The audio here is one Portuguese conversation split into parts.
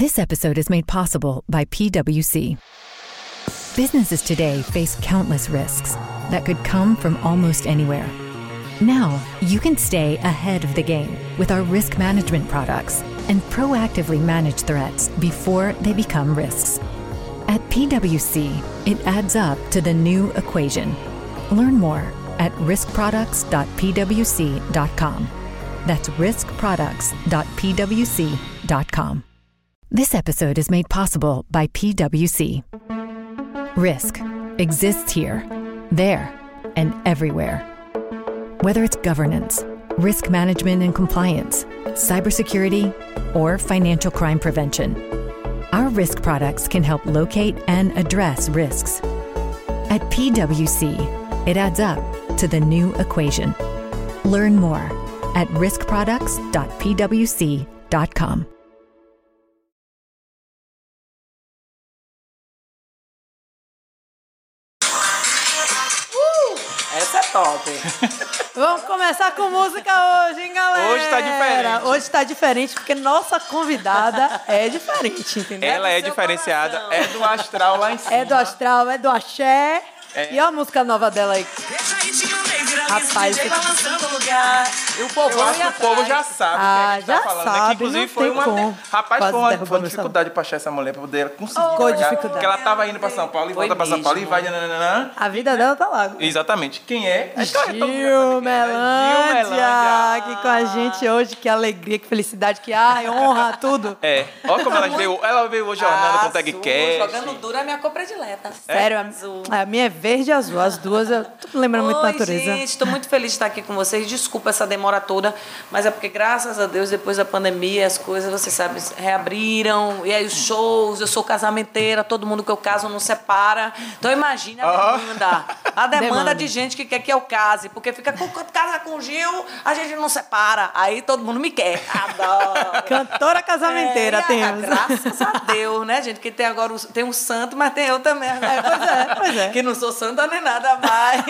This episode is made possible by PWC. Businesses today face countless risks that could come from almost anywhere. Now, you can stay ahead of the game with our risk management products and proactively manage threats before they become risks. At PWC, it adds up to the new equation. Learn more at riskproducts.pwc.com. That's riskproducts.pwc.com. This episode is made possible by PWC. Risk exists here, there, and everywhere. Whether it's governance, risk management and compliance, cybersecurity, or financial crime prevention, our risk products can help locate and address risks. At PWC, it adds up to the new equation. Learn more at riskproducts.pwc.com. Vamos começar com música hoje, hein, galera? Hoje tá diferente. Hoje tá diferente porque nossa convidada é diferente, entendeu? Ela é diferenciada, coração. é do astral lá em cima. É do astral, é do axé. É. E ó a música nova dela aí. Rapaz, DJ balançando o lugar. E o povo Eu acho que o povo já sabe o que Ah, a gente tá já falando. né? sabe, Que, inclusive foi tem uma. como. Rapaz, Quase foi uma, foi uma dificuldade pra achar essa mulher pra poder conseguir. Qual pegar, dificuldade? Porque ela tava indo pra São Paulo e Foi volta pra São Paulo e mesmo. vai. nananana. A vida dela tá lá. Exatamente. Quem é? A mundo Gil é, né? Melândia, aqui com a gente hoje. Que alegria, que felicidade, que ai, honra, tudo. É. Olha como ela veio. Ela veio hoje ornando com o Azul, Tagcast. Jogando duro é minha cor predileta. Sério, Azul. a, a minha é verde e azul. As duas, eu tô lembrando muito da natureza. gente, estou muito feliz de estar aqui com vocês. Desculpa essa demora toda, mas é porque, graças a Deus, depois da pandemia, as coisas, vocês sabem, reabriram. E aí os shows, eu sou casamenteira, todo mundo que eu caso não separa. Então imagine a Ó. demanda. A demanda, Demanda. de gente que quer que eu case. Porque fica, com casa com o Gil, a gente não separa. Aí todo mundo me quer. Adoro. Cantora casamenteira É, ah, temos. Graças a Deus, né, gente? Que tem agora tem um santo, mas tem eu também. É, pois é, pois é. Que não sou santa nem nada mais.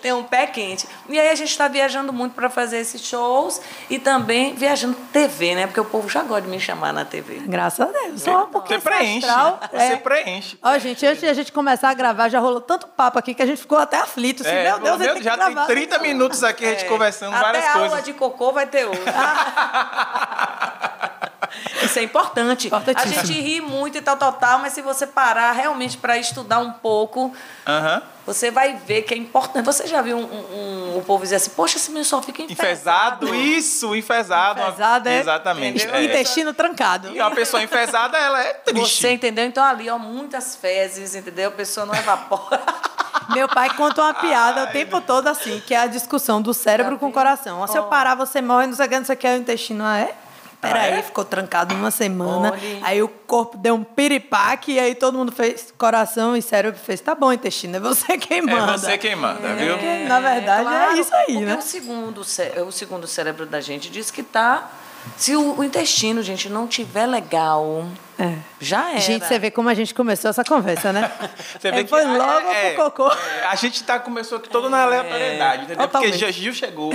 tem um pé quente. E aí a gente está viajando muito para fazer esses shows e também viajando TV, né? Porque o povo já gosta de me chamar na TV. Graças a Deus. Só um pouquinho Você preenche. astral, Você é. preenche. Ó, gente, antes de a gente começar a gravar, já rolou tanto papo aqui que a gente ficou até aflito. Assim, É, meu Deus, meu já tem gravar. 30 minutos aqui a gente É, conversando Até várias aula coisas. de cocô vai ter hoje. Isso é importante. A gente ri muito e tal, tal, tal, mas se você parar realmente para estudar um pouco, Aham. Você vai ver que é importante. Você já viu um, um- um- o povo dizer assim, poxa, esse menino só fica enfesado. Enfesado, isso, enfesado. Pesado, é? Exatamente. É. Intestino trancado. E uma pessoa enfesada, ela é triste. Você entendeu? Então ali, ó, muitas fezes, entendeu? A pessoa não evapora. Meu pai conta uma piada o tempo todo assim, que é a discussão do cérebro com o coração. Ó, Se eu parar, você morre, não sei o que, não sei o que, o intestino ah, é. Peraí, Ah, é? ficou trancado uma semana. Olhe. Aí o corpo deu um piripaque e aí todo mundo fez coração e cérebro fez. Tá bom, intestino, é você quem É manda. você quem manda, viu? Porque, na verdade, é isso aí, né? O segundo, cé- o segundo cérebro da gente diz que tá. Se o, o intestino, gente, não tiver legal, É. já era. Gente, você vê como a gente começou essa conversa, né? Você vê É, que foi é, logo é, pro cocô. é, a gente tá, começou aqui todo na aleatoriedade, entendeu? Porque Totalmente. Gil chegou.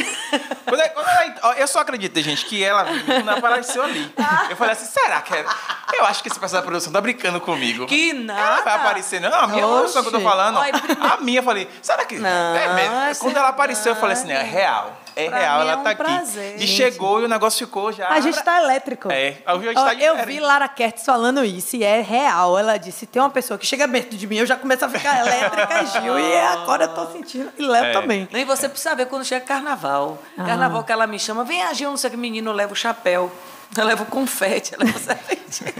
Quando, é- quando ela- ó, eu só acredito, gente, que ela não apareceu ali. Eu falei assim, será que é? Eu acho que esse pessoal da produção tá brincando comigo. Que Ela nada. vai aparecer, não. A minha produção que eu tô falando. A minha, eu falei, será que. Não, é mesmo? Quando ela apareceu, eu falei assim, é real. É Pra real, ela é um tá aqui. prazer. E Gente. chegou e o negócio ficou já. A gente tá elétrico. É, a gente Ó, tá eu vi Lara Kertz falando isso e é real. Ela disse: tem uma pessoa que chega perto de mim, eu já começo a ficar elétrica, é Gil. E agora eu tô sentindo. E Léo É. também. E você precisa ver quando chega carnaval. Ah. Carnaval que ela me chama, vem agir, não sei o que, menino, leva o chapéu. Eu levo confete, eu levo serpentina.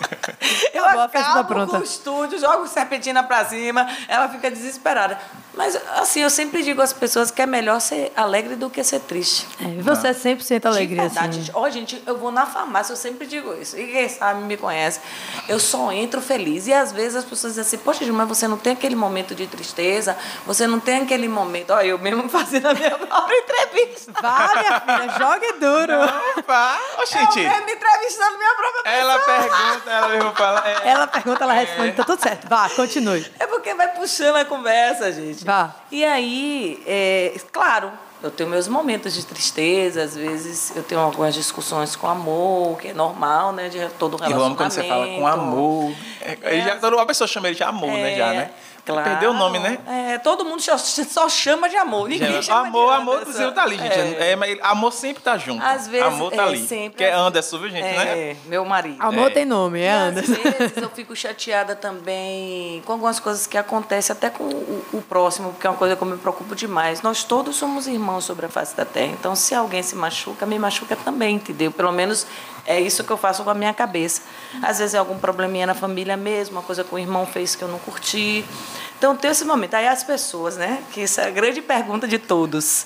Eu Acabou a festa tá acabo pronta. com o estúdio, jogo serpentina pra cima, ela fica desesperada. Mas, assim, eu sempre digo às pessoas que é melhor ser alegre do que ser triste. É, e você é 100% alegria, De verdade. assim. Ó, gente, eu vou na farmácia, eu sempre digo isso. E quem sabe me conhece. Eu só entro feliz. E às vezes as pessoas dizem assim, poxa, mas você não tem aquele momento de tristeza, você não tem aquele momento. Ó, eu mesmo fazendo a minha própria entrevista. Vá, minha filha, jogue duro. Opa, Ô, gente. Eu mesmo entrevistando minha própria Ela pessoa. pergunta, ela mesmo fala. é, Ela pergunta, ela responde, tá tudo certo. Vá, continue. É porque vai puxando a conversa, gente. Vá. E aí, é, claro, Eu tenho meus momentos de tristeza, às vezes eu tenho algumas discussões com amor, que é normal, né? De todo E eu relacionamento. amo quando você fala com amor. É, É. já, uma pessoa chama ele de amor, né? Já, né? Claro. Perdeu o nome, né? É, todo mundo só, só chama de amor. Ninguém chama amor, de amor, inclusive tá ali, gente. É. É, amor sempre tá junto. Às vezes, amor tá é, ali. sempre. Que é Anderson, viu, gente? né? É, meu marido. Amor É. tem nome, é E Anderson. Às vezes eu fico chateada também com algumas coisas que acontecem até com o, o próximo, porque é uma coisa que eu me preocupo demais. Nós todos somos irmãos sobre a face da terra. Então, se alguém se machuca, me machuca também, entendeu? Pelo menos é isso que eu faço com a minha cabeça. Às vezes é algum probleminha na família mesmo, uma coisa que o irmão fez que eu não curti. Então, tem esse momento. Aí as pessoas, né? Que isso é a grande pergunta de todos.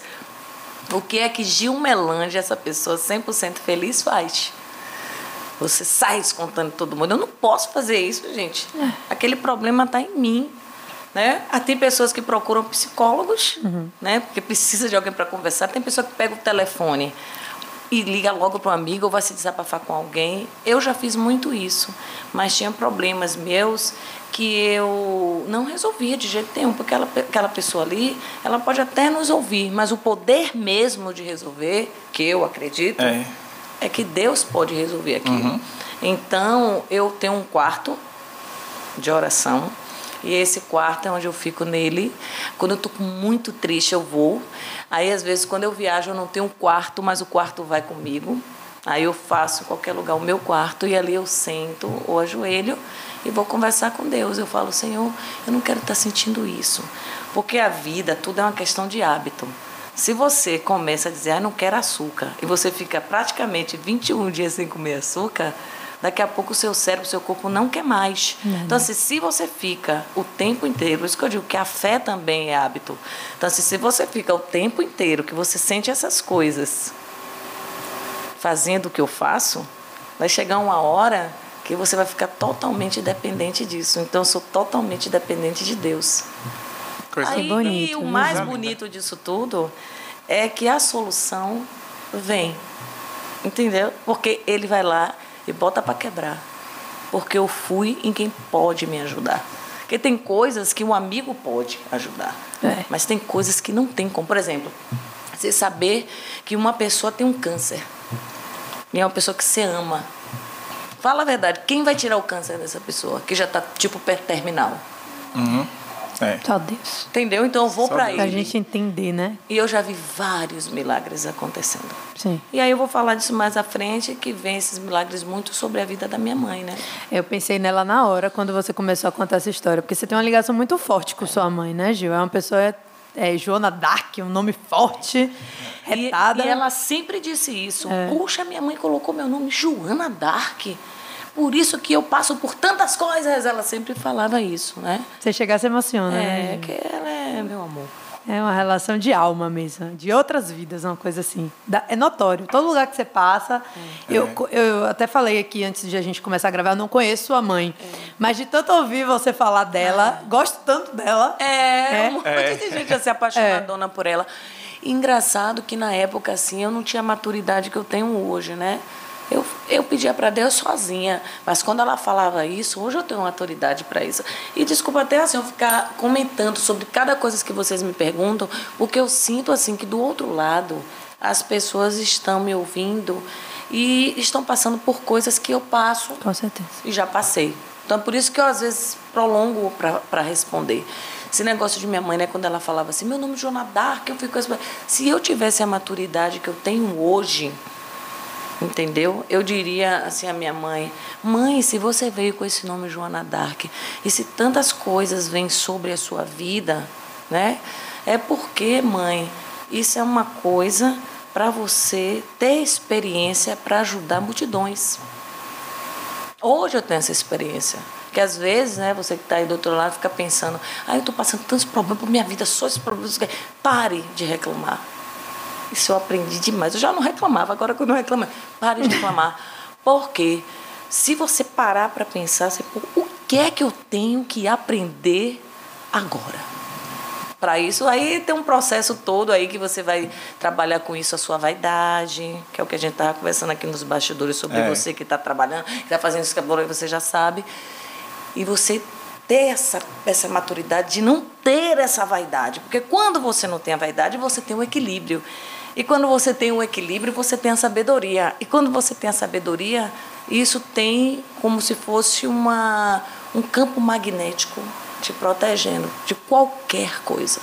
O que é que Gil Melange, essa pessoa 100% feliz, faz? Você sai descontando todo mundo. Eu não posso fazer isso, gente. Aquele problema está em mim. Né? Ah, tem pessoas que procuram psicólogos, né? porque precisa de alguém para conversar. Tem pessoa que pega o telefone e liga logo para um amigo ou vai se desabafar com alguém. Eu já fiz muito isso, mas tinha problemas meus que eu não resolvia de jeito nenhum, porque ela, aquela pessoa ali, ela pode até nos ouvir, mas o poder mesmo de resolver, que eu acredito, É. é que Deus pode resolver aquilo. Então, eu tenho um quarto de oração. E esse quarto é onde eu fico nele. Quando eu tô muito triste, eu vou. Aí, às vezes, quando eu viajo, eu não tenho um quarto, mas o quarto vai comigo. Aí eu faço em qualquer lugar o meu quarto e ali eu sento ou ajoelho e vou conversar com Deus. Eu falo, Senhor, eu não quero estar sentindo isso. Porque a vida, tudo é uma questão de hábito. Se você começa a dizer, ah, não quero açúcar, e você fica praticamente 21 dias sem comer açúcar, daqui a pouco o seu cérebro, o seu corpo não quer mais. Então, assim, se você fica o tempo inteiro, por isso que eu digo que a fé também é hábito. Então, assim, se você fica o tempo inteiro que você sente essas coisas, fazendo o que eu faço, vai chegar uma hora que você vai ficar totalmente dependente disso. Então, eu sou totalmente dependente de Deus. Coisa Aí, bonito, e o né? mais bonito disso tudo é que a solução vem. Entendeu? Porque ele vai lá e bota para quebrar. Porque eu fui em quem pode me ajudar. Porque tem coisas que um amigo pode ajudar. É. Mas tem coisas que não tem como. Por exemplo, você saber que uma pessoa tem um câncer. E é uma pessoa que você ama. Fala a verdade, quem vai tirar o câncer dessa pessoa? Que já está tipo perto terminal. É. Só Deus. Entendeu? Então eu vou para Deus. Pra ele. gente entender, né? E eu já vi vários milagres acontecendo. Sim. E aí eu vou falar disso mais à frente, que vem esses milagres muito sobre a vida da minha mãe, né? Eu pensei nela na hora, quando você começou a contar essa história, porque você tem uma ligação muito forte com sua mãe, né, Gil? É uma pessoa, é, Joana Dark, um nome forte, E, retada. e ela sempre disse isso. É. Puxa, minha mãe colocou meu nome Joana Dark. Por isso que eu passo por tantas coisas. Ela sempre falava isso, né? Você chegar se emociona, né? É, que ela é meu amor. É uma relação de alma mesmo, de outras vidas, uma coisa assim. É notório. Todo lugar que você passa. Eu, co- eu até falei aqui antes de a gente começar a gravar, eu não conheço sua mãe. Mas de tanto ouvir você falar dela, gosto tanto dela. É, É? um monte de gente assim, apaixonadona por ela. Engraçado que na época, assim, eu não tinha a maturidade que eu tenho hoje, né? Eu, eu pedia para Deus sozinha, mas quando ela falava isso, hoje eu tenho maturidade para isso. E desculpa até assim eu ficar comentando sobre cada coisa que vocês me perguntam, porque eu sinto assim que do outro lado as pessoas estão me ouvindo e estão passando por coisas que eu passo Com certeza. e já passei. Então, por isso que eu, às vezes, prolongo para responder. Esse negócio de minha mãe, né, quando ela falava assim, meu nome é Joana Dark, eu fico assim, se eu tivesse a maturidade que eu tenho hoje, entendeu? Eu diria assim à minha mãe, mãe, se você veio com esse nome Joana Dark, e se tantas coisas vêm sobre a sua vida, né? É porque, mãe, isso é uma coisa para você ter experiência para ajudar multidões. Hoje eu tenho essa experiência. Porque às vezes, né, você que está aí do outro lado fica pensando, ah, eu estou passando tantos problemas por minha vida, só esses problemas. Pare de reclamar. Isso eu aprendi demais. Eu já não reclamava, agora que eu não reclamo, pare de reclamar. Porque se você parar para pensar, você, pô, o que é que eu tenho que aprender agora? Para isso, aí tem um processo todo aí que você vai trabalhar com isso, a sua vaidade, que é o que a gente estava conversando aqui nos bastidores sobre É. você que está trabalhando, que está fazendo isso que agora você já sabe. E você ter essa, essa maturidade de não ter essa vaidade. Porque quando você não tem a vaidade, você tem o equilíbrio. E quando você tem o equilíbrio, você tem a sabedoria. E quando você tem a sabedoria, isso tem como se fosse uma, um campo magnético te protegendo de qualquer coisa.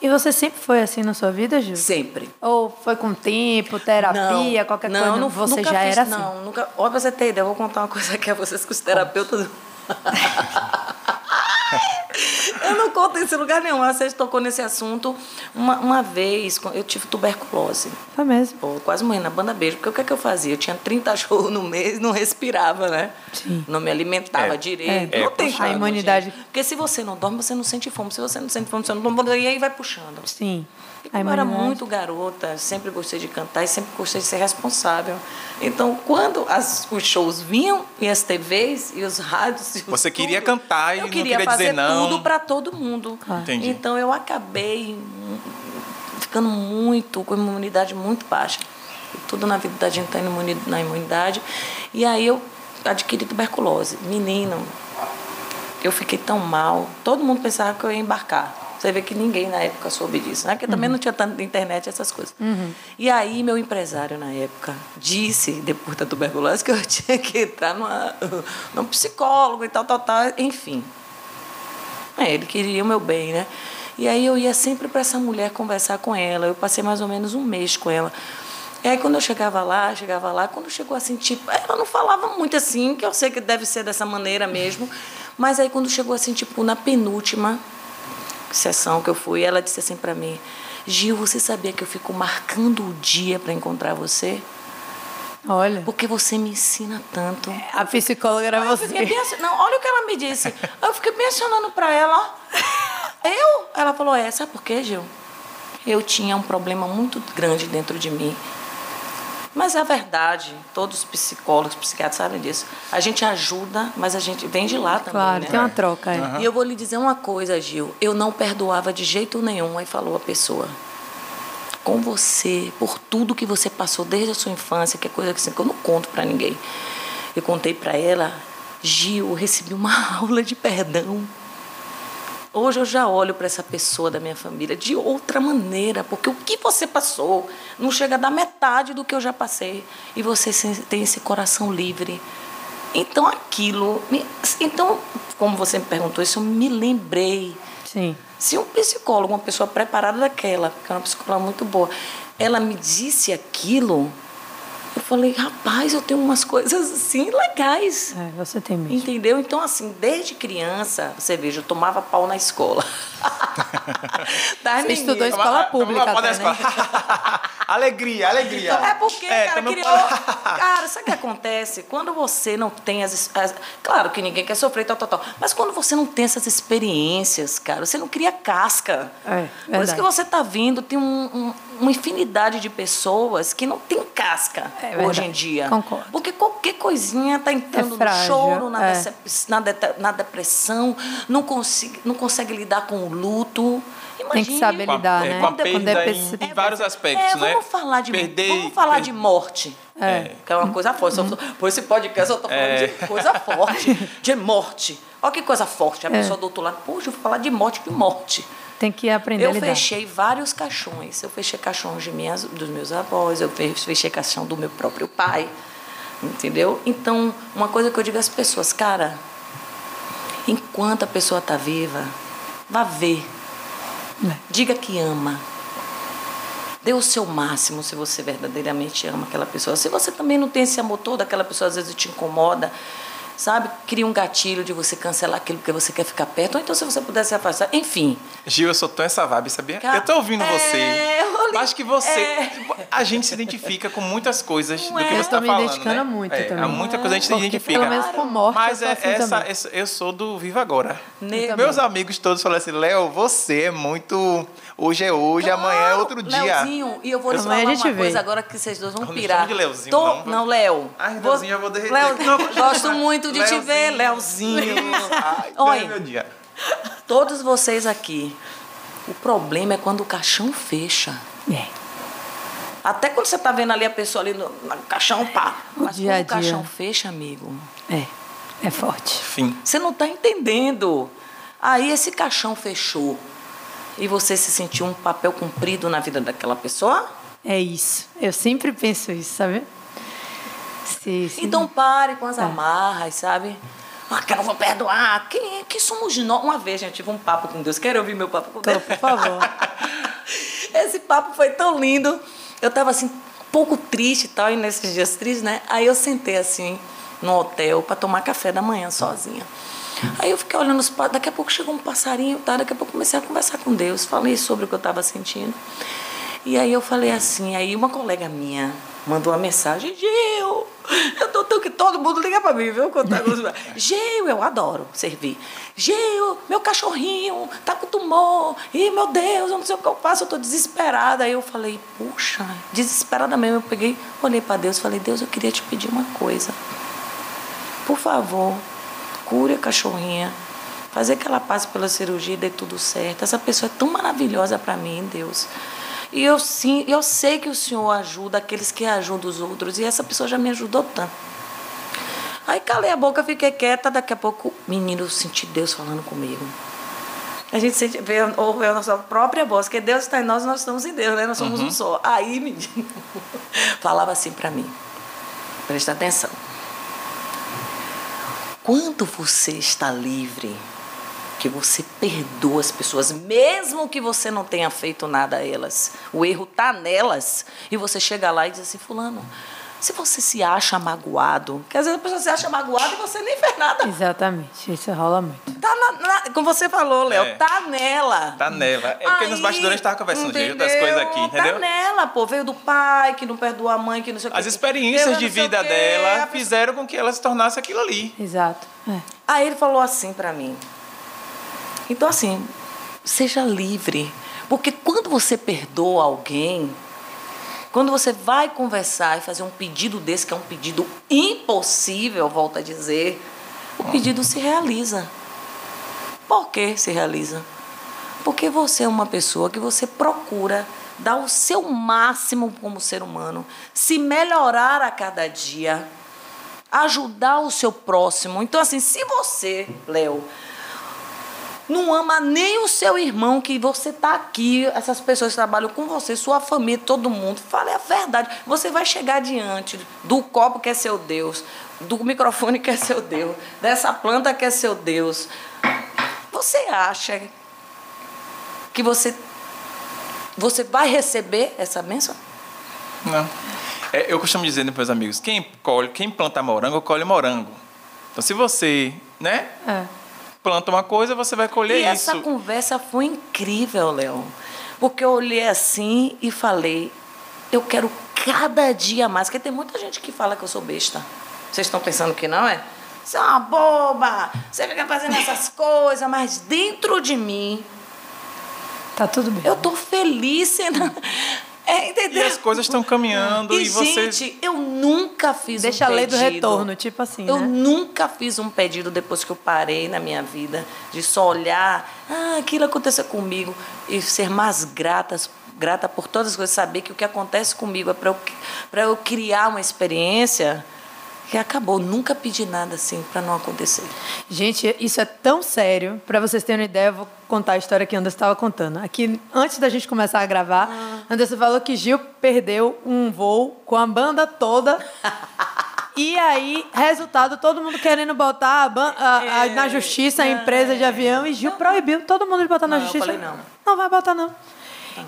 E você sempre foi assim na sua vida, Gil? Sempre. Ou foi com tempo, terapia, não, qualquer não, coisa? Não, você já fiz, era assim? Não, nunca. Olha, pra você ter ideia, eu vou contar uma coisa aqui a vocês que os terapeutas. Eu não conto em lugar nenhum. Vocês tocou nesse assunto. Uma, uma vez, eu tive tuberculose. Foi mesmo. Pô, quase morri na banda beijo. Porque o que, é que eu fazia? Eu tinha 30 shows no mês não respirava, né? Sim. Não me alimentava É. direito. É. Não É, tem puxado, como, imunidade- gente. Porque se você não dorme, você não sente fome. Se você não sente fome, você não dorme. E aí vai puxando. Sim. A como eu era muito garota, sempre gostei de cantar e sempre gostei de ser responsável. Então, quando as, os shows vinham e as TVs e os rádios. e Você queria tudo, cantar e eu não queria queria dizer fazer não. tudo para todo mundo. Então, eu acabei ficando muito, com imunidade muito baixa. Tudo na vida da gente está na imunidade. E aí eu adquiri tuberculose. Menino, eu fiquei tão mal. Todo mundo pensava que eu ia embarcar. Você vê que ninguém na época soube disso, né? Porque também não tinha tanta internet, essas coisas. E aí, meu empresário na época disse, depois da tuberculose, que eu tinha que entrar numa, num psicólogo e tal, tal, tal. Enfim. É, ele queria o meu bem, né? E aí eu ia sempre para essa mulher conversar com ela. Eu passei mais ou menos um mês com ela. E aí quando eu chegava lá, chegava lá, quando chegou assim, tipo, ela não falava muito assim, que eu sei que deve ser dessa maneira mesmo. Mas aí quando chegou assim, tipo, na penúltima sessão que eu fui, ela disse assim para mim: "Gil, você sabia que eu fico marcando o dia para encontrar você? Olha, Porque você me ensina tanto." a psicóloga era você. bem assim- não, olha o que ela me disse. Eu fiquei mencionando pra ela. Eu? Ela falou, é, sabe por quê, Gil? Eu tinha um problema muito grande dentro de mim. Mas é a verdade, todos os psicólogos, psiquiatras sabem disso. A gente ajuda, mas a gente vem de lá também, Claro, né? tem uma troca. É. E eu vou lhe dizer uma coisa, Gil. Eu não perdoava de jeito nenhum. Aí falou a pessoa. Com você, por tudo que você passou desde a sua infância, que é coisa que, assim, que eu não conto pra ninguém. Eu contei pra ela, Gil, eu recebi uma aula de perdão. Hoje eu já olho para essa pessoa da minha família de outra maneira, porque o que você passou não chega da metade do que eu já passei. E você tem esse coração livre. Então aquilo. Então, como você me perguntou isso, eu me lembrei. Sim. Se um psicólogo, uma pessoa preparada daquela, que é uma psicóloga muito boa, ela me disse aquilo, eu falei, rapaz, eu tenho umas coisas assim legais. É, você tem mesmo. Entendeu? Então, assim, desde criança, você veja, eu tomava pau na escola. das Você estudou escola pública Toma- toma até, da escola. alegria, alegria. Então, é porque, cara, também criou. pode- Cara, sabe o que acontece? Quando você não tem as, as- Claro que ninguém quer sofrer, tal, tal, tal. Mas quando você não tem essas experiências, cara, você não cria casca. É, Por isso que você está vindo, tem um- um- uma infinidade de pessoas que não tem casca É hoje em dia. Concordo. Porque qualquer coisinha está entrando É frágil, no choro, na, é. decep- na, de- na depressão, não consegue, não consegue lidar com o luto. Tem que saber Com a- lidar, é, né? Com a Com perda em, em vários aspectos, é, né? vamos falar de Perder, vamos falar per- de morte. É. Que é uma coisa forte. Só- Por esse podcast eu tô falando É. de coisa forte, de morte. Olha que coisa forte. A pessoa do outro lado, poxa, eu vou falar de morte, de morte. Tem que aprender a Eu lidar. fechei vários caixões. Eu fechei caixões de minhas, dos meus avós, eu fe- fechei caixão do meu próprio pai. Entendeu? Então, uma coisa que eu digo às pessoas, cara, enquanto a pessoa está viva, vá ver. É. Diga que ama. Dê o seu máximo se você verdadeiramente ama aquela pessoa. Se você também não tem esse amor todo, aquela pessoa às vezes te incomoda, sabe? Cria um gatilho de você cancelar aquilo porque você quer ficar perto, ou então se você puder se afastar. Enfim, Gil, eu sou tão essa vibe, sabia? Eu tô ouvindo é, você. Eu li- Acho que você. é. A gente se identifica com muitas coisas Não do que é? você Eu tá tô me falando. identificando né? muito é, também. Muita coisa a gente se identifica. Pelo menos com morte Mas eu é sou assim essa, também. essa- eu sou do Viva Agora. Nego. Meus amigos todos falam assim, Léo, você é muito. Hoje é hoje, amanhã é Claro, outro dia. Leozinho, e eu vou Amanhã falar uma vê. coisa agora que vocês dois vão Não pirar. chame de Leozinho, Tô- não. Não, Léo. Ai, Vou- Leozinho, eu vou derreter. Léo, Não. gosto muito de te ver, Leozinho. Leozinho. Ai, Olha, meu dia. todos vocês aqui, o problema é quando o caixão fecha. É. Até quando você tá vendo ali a pessoa ali no, no caixão, pá. Mas dia a quando o caixão dia. fecha, amigo, É. É forte. Fim. Você não está entendendo. Aí esse caixão fechou. E você se sentiu um papel cumprido na vida daquela pessoa? É isso. Eu sempre penso isso, sabe? Sim, sim. Então pare com as é. amarras, sabe? Ah, que eu não vou perdoar. Quem, quem somos nós? Uma vez, gente, tive um papo com Deus. Quer ouvir meu papo com Deus? Tô, por favor. Esse papo foi tão lindo. Eu estava assim, um pouco triste e tal, e nesses dias tristes, né? Aí eu sentei assim, no hotel, para tomar café da manhã sozinha. Aí eu fiquei olhando os daqui a pouco chegou um passarinho, tá? Daqui a pouco comecei a conversar com Deus, falei sobre o que eu estava sentindo. E aí eu falei assim, aí uma colega minha mandou uma mensagem, Gil, eu tô tão que todo mundo liga para mim, viu? Contar Gil, eu adoro servir. Gil, meu cachorrinho tá com tumor. Ih, meu Deus, eu não sei o que eu faço, eu tô desesperada. Aí eu falei, puxa, desesperada mesmo. Eu peguei, olhei para Deus, falei, Deus, eu queria te pedir uma coisa. Por favor, cure a cachorrinha. Fazer que ela passe pela cirurgia e dê tudo certo. Essa pessoa é tão maravilhosa para mim, Deus. E eu sim, eu sei que o Senhor ajuda aqueles que ajudam os outros. E essa pessoa já me ajudou tanto. Aí calei a boca, fiquei quieta. Daqui a pouco, menino, eu senti Deus falando comigo. A gente sente, vê, ouve a nossa própria voz, que Deus está em nós, nós estamos em Deus, né? Nós somos uhum. um só. Aí, menino, falava assim para mim. Presta atenção. Quando você está livre, que você perdoa as pessoas, mesmo que você não tenha feito nada a elas. O erro está nelas. E você chega lá e diz assim, fulano, se você se acha magoado, porque às vezes a pessoa se acha magoada e você nem fez nada. Exatamente, isso rola muito. Tá na, na, como você falou, Léo, é. tá nela. Tá nela. É porque Aí, nos bastidores a gente tava conversando entendeu? das coisas aqui, entendeu? Tá nela, pô. Veio do pai, que não perdoa a mãe, que não sei o que. As experiências de vida dela fizeram com que ela se tornasse aquilo ali. Exato. É. Aí ele falou assim para mim. Então, assim, seja livre. Porque quando você perdoa alguém, quando você vai conversar e fazer um pedido desse, que é um pedido impossível, volto a dizer, o pedido se realiza. Por que se realiza? Porque você é uma pessoa que você procura dar o seu máximo como ser humano, se melhorar a cada dia, ajudar o seu próximo. Então, assim, se você, Léo, não ama nem o seu irmão, que você está aqui, essas pessoas que trabalham com você, sua família, todo mundo. Fale a verdade. Você vai chegar diante do copo que é seu Deus, do microfone que é seu Deus, dessa planta que é seu Deus. Você acha que você, você vai receber essa bênção? Não. É, eu costumo dizer para meus amigos, quem, colhe, quem planta morango, colhe morango. Então, se você, né? É planta uma coisa, você vai colher e isso. essa conversa foi incrível, Léo. Porque eu olhei assim e falei, eu quero cada dia mais. Porque tem muita gente que fala que eu sou besta. Vocês estão pensando que não é? Você é uma boba, você fica fazendo essas coisas, mas dentro de mim. Tá tudo bem. Eu tô feliz sendo. É, entendeu? E as coisas estão caminhando e, e você. Gente, eu nunca fiz Deixa um a lei do retorno, tipo assim. Eu né? nunca fiz um pedido depois que eu parei na minha vida de só olhar, ah, aquilo aconteceu comigo e ser mais gratas grata por todas as coisas, saber que o que acontece comigo é para eu, eu criar uma experiência que acabou. Nunca pedi nada assim para não acontecer. Gente, isso é tão sério. Para vocês terem uma ideia, eu vou contar a história que Anderson estava contando. Aqui, antes da gente começar a gravar, ah. Anderson falou que Gil perdeu um voo com a banda toda. E aí, resultado, todo mundo querendo botar a, a, a, na justiça a empresa de avião e Gil proibiu todo mundo de botar na justiça. Eu falei não. Não vai botar, não.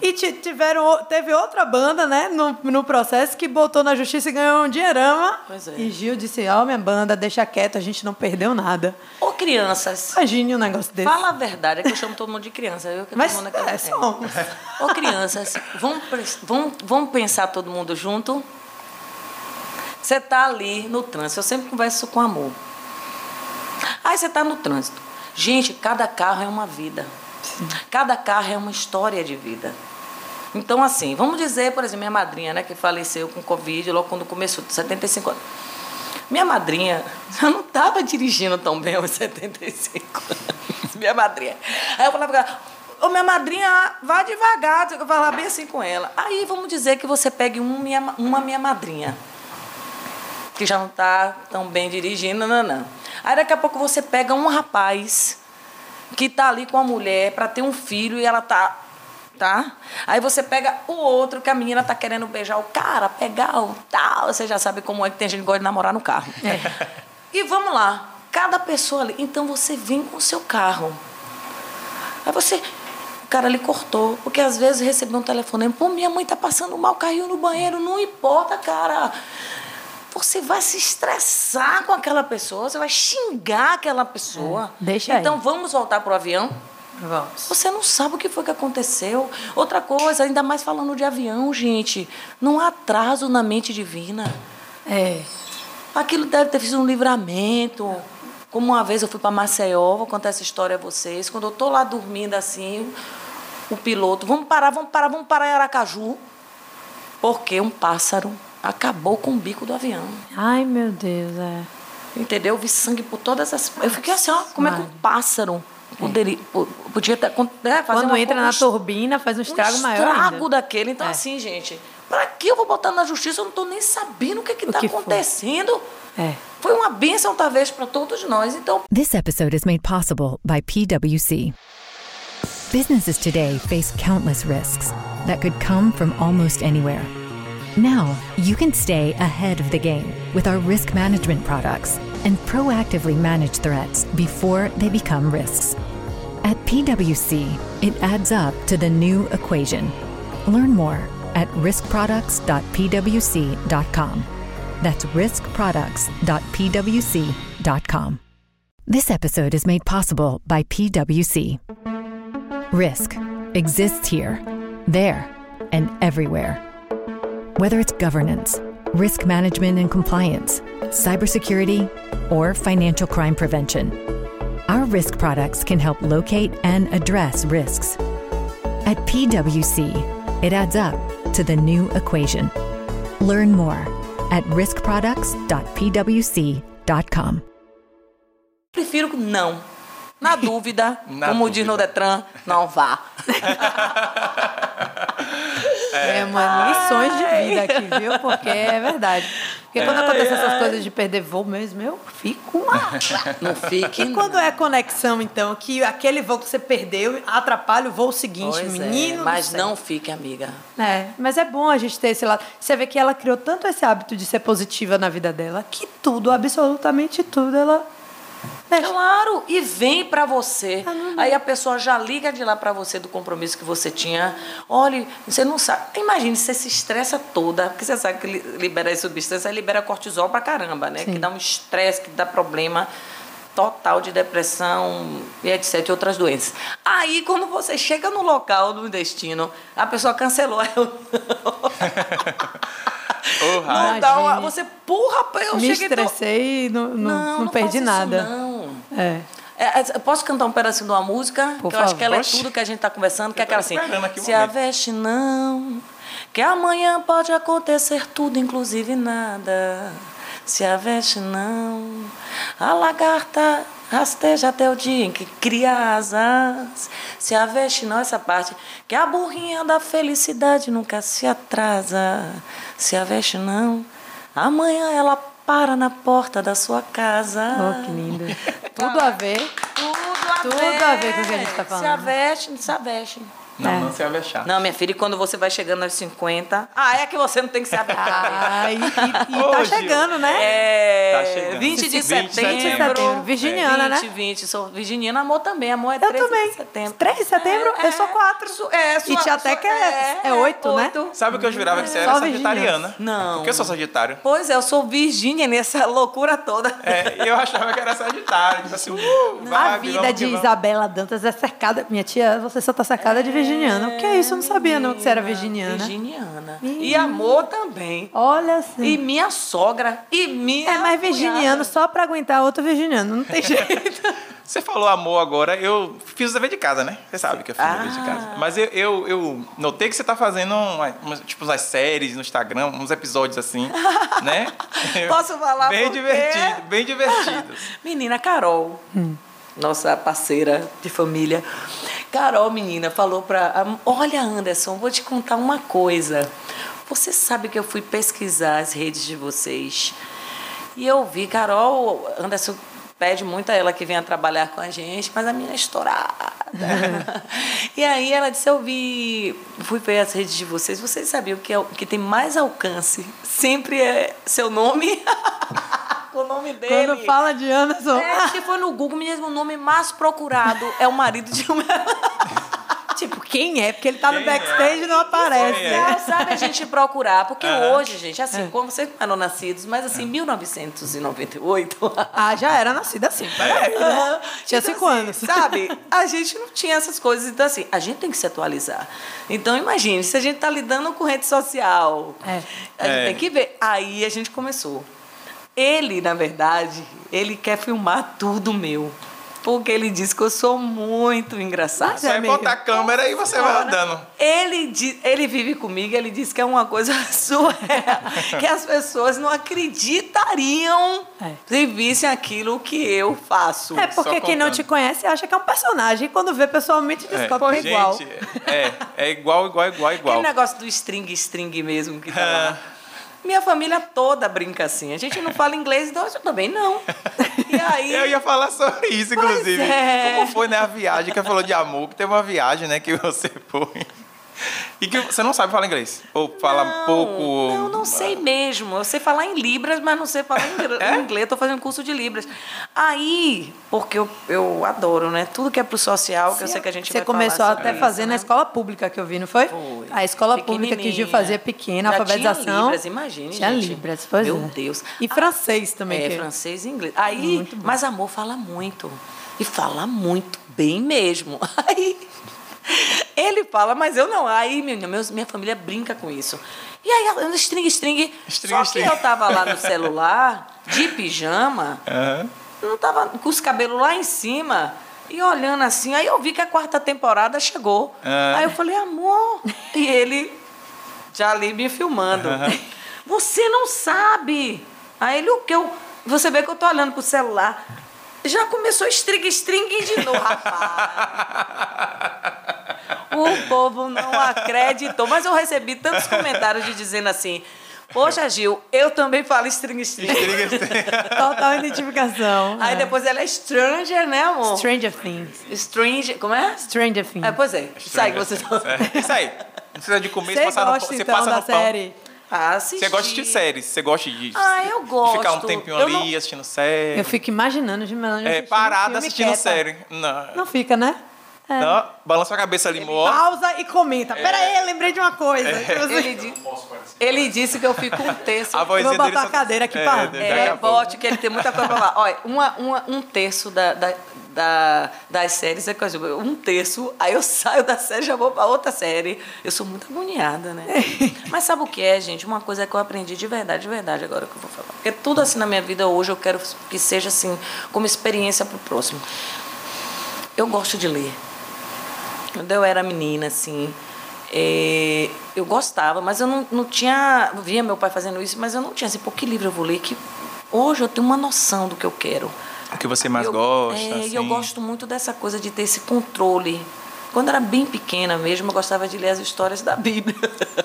E tiveram, teve outra banda, né, no, no processo, que botou na justiça e ganhou um dinheirama. Pois é. E Gil disse: Ó, oh, minha banda, deixa quieto, a gente não perdeu nada. Ô, crianças. Imagine um negócio desse. Fala a verdade, é que eu chamo todo mundo de criança. Eu, Mas todo mundo é, é somos. Ô, crianças, vamos, vamos, vamos pensar todo mundo junto? Você está ali no trânsito. Eu sempre converso com amor. Aí você está no trânsito. Gente, cada carro é uma vida. Cada carro é uma história de vida. Então, assim, vamos dizer, por exemplo, minha madrinha, né, que faleceu com Covid logo quando começou, 75 anos. Minha madrinha já não estava dirigindo tão bem aos 75 anos. Minha madrinha. Aí eu falava pra ela, ô minha madrinha, vá devagar, eu falava bem assim com ela. Aí vamos dizer que você pegue um minha, uma minha madrinha, que já não está tão bem dirigindo, não, não. Aí daqui a pouco você pega um rapaz que tá ali com a mulher para ter um filho e ela tá tá? Aí você pega o outro que a menina tá querendo beijar o cara, pegar o tal, você já sabe como é que tem gente que gosta de namorar no carro. É. E vamos lá, cada pessoa ali, então você vem com o seu carro. Aí você o cara ali cortou, porque às vezes recebeu um telefonema, pô, minha mãe tá passando mal, caiu no banheiro, não importa, cara você vai se estressar com aquela pessoa, você vai xingar aquela pessoa. É, deixa Então aí. vamos voltar pro avião? Vamos. Você não sabe o que foi que aconteceu. Outra coisa, ainda mais falando de avião, gente, não há atraso na mente divina. É. Aquilo deve ter sido um livramento. Como uma vez eu fui para Maceió, vou contar essa história a vocês. Quando eu tô lá dormindo assim, o piloto, vamos parar, vamos parar, vamos parar em Aracaju, porque um pássaro acabou com o bico do avião. Ai, meu Deus, é. Entendeu? Eu vi sangue por todas as. Eu fiquei assim, ó, como é que um pássaro poderia, podia ter. É, Quando entra na turbina, faz um estrago um maior. Um estrago ainda. daquele. Então, é. assim, gente, pra que eu vou botar na justiça? Eu não tô nem sabendo o que, é que o tá que acontecendo. Foi? É. Foi uma bênção, talvez, para todos nós. Então. This episode is made possible by PWC. Businesses today face countless risks that could come from almost anywhere. Now, you can stay ahead of the game with our risk management products and proactively manage threats before they become risks. At PwC, it adds up to the new equation. Learn more at riskproducts.pwc.com. That's riskproducts.pwc.com. This episode is made possible by PwC. Risk exists here, there, and everywhere whether it's governance, risk management and compliance, cybersecurity, or financial crime prevention. Our risk products can help locate and address risks. At PwC, it adds up to the new equation. Learn more at riskproducts.pwc.com. Prefiro não. Na dúvida, Na como dúvida. diz no Detran, não vá. É, mano, lições de vida aqui, viu? Porque é verdade. Porque quando acontecem essas coisas de perder voo mesmo, eu fico lá. Não fique. E quando é conexão, então, que aquele voo que você perdeu atrapalha o voo seguinte, pois menino. É, mas não fique, amiga. É, mas é bom a gente ter esse lado. Você vê que ela criou tanto esse hábito de ser positiva na vida dela, que tudo, absolutamente tudo, ela Claro, e vem para você. Ah, Aí a pessoa já liga de lá para você do compromisso que você tinha. Olha, você não sabe. Imagine, você se estressa toda, porque você sabe que libera as substâncias, libera cortisol pra caramba, né? Sim. Que dá um estresse, que dá problema total de depressão e etc. e outras doenças. Aí, quando você chega no local do destino, a pessoa cancelou a. Oh, não dá uma, você, porra, eu Me cheguei... estressei e não, não, não, não perdi nada. não. É. É, posso cantar um pedacinho de uma música? Por que eu acho que ela é tudo que a gente está conversando, que é aquela assim. um Se a veste não, que amanhã pode acontecer tudo, inclusive nada. Se a veste não, a lagarta rasteja até o dia em que cria asas. Se a veste não, essa parte, que a burrinha da felicidade nunca se atrasa. Se a veste não, amanhã ela para na porta da sua casa. Oh, que lindo. Tudo a ver. Tudo a Tudo ver. a ver com o que a gente tá falando. Se a veste, se a veste. Não, É. não se avexar. Não, minha filha, e quando você vai chegando aos 50, ah, é que você não tem que se avexar. Ah, e, e, e Ô, tá Gil. chegando, né? É, Tá chegando. 20 de 20 de setembro. setembro. Virginiana, 20, né? 20. Sou virginiana, amor também. Amor é Eu 13 também. de setembro. 3 de setembro? Eu sou quatro. Su- É, sua, E tia que é- é oito, né? oito. Sabe o que eu jurava que você era sagitariana? Não. Porque eu sou sagitário. Pois é, eu sou virgínia nessa loucura toda. É, e eu achava que era sagitário. Tipo assim, uh, A vida de. Isabela Dantas é cercada. Minha tia, você só tá cercada de virginiana. O que é isso? Eu não sabia, não, que você era virginiana. Virginiana. E amor também. Olha assim. E minha sogra. E minha. É mais virginiano cunhada. só pra aguentar outro virginiano. Não tem jeito. Você falou amor agora, eu fiz o dever de casa, né? Você sabe que eu fiz o dever de Ah. casa. Mas eu, eu, eu notei que você tá fazendo uma, tipo umas séries no Instagram, uns episódios assim, né? Posso falar Bem divertido, bem divertidos. Menina Carol, nossa parceira de família. Carol, menina, falou pra. Olha, Anderson, vou te contar uma coisa. Você sabe que eu fui pesquisar as redes de vocês. E eu vi, Carol, Anderson pede muito a ela que venha trabalhar com a gente, mas a minha é estourada. e aí ela disse, eu vi, fui ver as redes de vocês, vocês sabiam que é que tem mais alcance sempre é seu nome? o nome dele. Quando fala de Anderson. É, se for no Google, mesmo o nome mais procurado é o marido de uma. tipo, quem é? Porque ele tá no backstage e não aparece. Quem é? Não, sabe a gente procurar, porque Aham. hoje, gente, assim, como vocês não eram nascidos, mas assim, 1998. Ah, já era nascida assim. Peraí. Aham. Tinha Então, cinco assim, anos. Sabe? A gente não tinha essas coisas. Então, assim, a gente tem que se atualizar. Então, imagine, se a gente tá lidando com rede social, É. a gente É. tem que ver. Aí a gente começou. Ele, na verdade, ele quer filmar tudo meu. Porque ele diz que eu sou muito engraçada. Mas Só é é botar a câmera e você vai andando. Ele, ele vive comigo, ele diz que é uma coisa surreal, que as pessoas não acreditariam É. se vissem aquilo que eu faço. É porque quem não te conhece acha que é um personagem. E quando vê pessoalmente, descobre que é igual. Gente, é, é igual, igual, igual, igual. Aquele negócio do string, string mesmo que tá É. lá. Minha família toda brinca assim. A gente não fala inglês, então eu também não. E aí. Eu ia falar sobre isso, inclusive. é. Como foi, né, a viagem que falou de amor, que teve uma viagem, né, que você foi. E que você não sabe falar inglês? Ou fala não, pouco? Não, não sei mesmo. Eu sei falar em Libras, mas não sei falar É? inglês. Estou fazendo curso de Libras. Aí, porque eu, eu adoro, né? Tudo que é pro social, que eu sei que a gente Você vai começou falar até a fazer isso, na né? escola pública que eu vi, não foi? Foi. A escola pública que Gil fazia pequena, Já alfabetização. Tinha Libras, imagine, Tinha gente. Libras, pois Meu é. Deus. E Ah, francês também. É, que- francês e inglês. Aí, mas amor fala muito. E fala muito, bem mesmo. Aí, ele fala, mas eu não. Aí, meus, minha família brinca com isso. E aí, string, string. String, Só string. que eu tava lá no celular, de pijama, Aham. não tava com os cabelos lá em cima. E olhando assim, aí eu vi que a quarta temporada chegou. Aí eu falei, amor. E ele já ali me filmando. Você não sabe. Aí ele, o que eu. Você vê que eu tô olhando pro celular. Já começou string, string de novo, rapaz. O povo não acreditou. Mas eu recebi tantos comentários de dizendo assim. Poxa, Gil, eu também falo string, string. Total identificação. Aí é. depois ela é stranger, né, amor? Stranger Things. Stranger, como é? Stranger Things. É, pois é. Isso aí que você tá... É, Isso aí. Não precisa de comer, Você passa no, gosta, pão- você então, passa da no pão. série? Ah, assisti. Você gosta de séries, você gosta de, Ah, eu de ficar um gosto. tempinho Eu ali não- assistindo série. Eu fico imaginando de Melania É, parada filme assistindo quieta. série. Não. Não fica, né? É. Não, balança a cabeça ali, ó. Pausa e comenta. Pera aí, lembrei de uma coisa. Tipo assim, Ele, di- ele disse que eu fico um terço. A Vou botar dele a cadeira aqui é, pra- daqui É, pouco. bote, que ele tem muita coisa pra falar. Olha, uma, uma, um terço da, da, da- das séries é coisa. Um terço, aí eu saio da série e já vou pra outra série. Eu sou muito agoniada, né? Mas sabe o que é, gente? Uma coisa que eu aprendi de verdade, de verdade, agora que eu vou falar. Porque tudo assim na minha vida hoje eu quero que seja assim, como experiência pro próximo. Eu gosto de ler. Quando eu era menina, assim, eh, eu gostava, mas eu não, não tinha. eu Via meu pai fazendo isso, mas eu não tinha assim, pô, que livro eu vou ler? Que hoje eu tenho uma noção do que eu quero. O que você mais eu, gosta, É, assim. e eu gosto muito dessa coisa de ter esse controle. Quando era bem pequena mesmo, eu gostava de ler as histórias da Bíblia.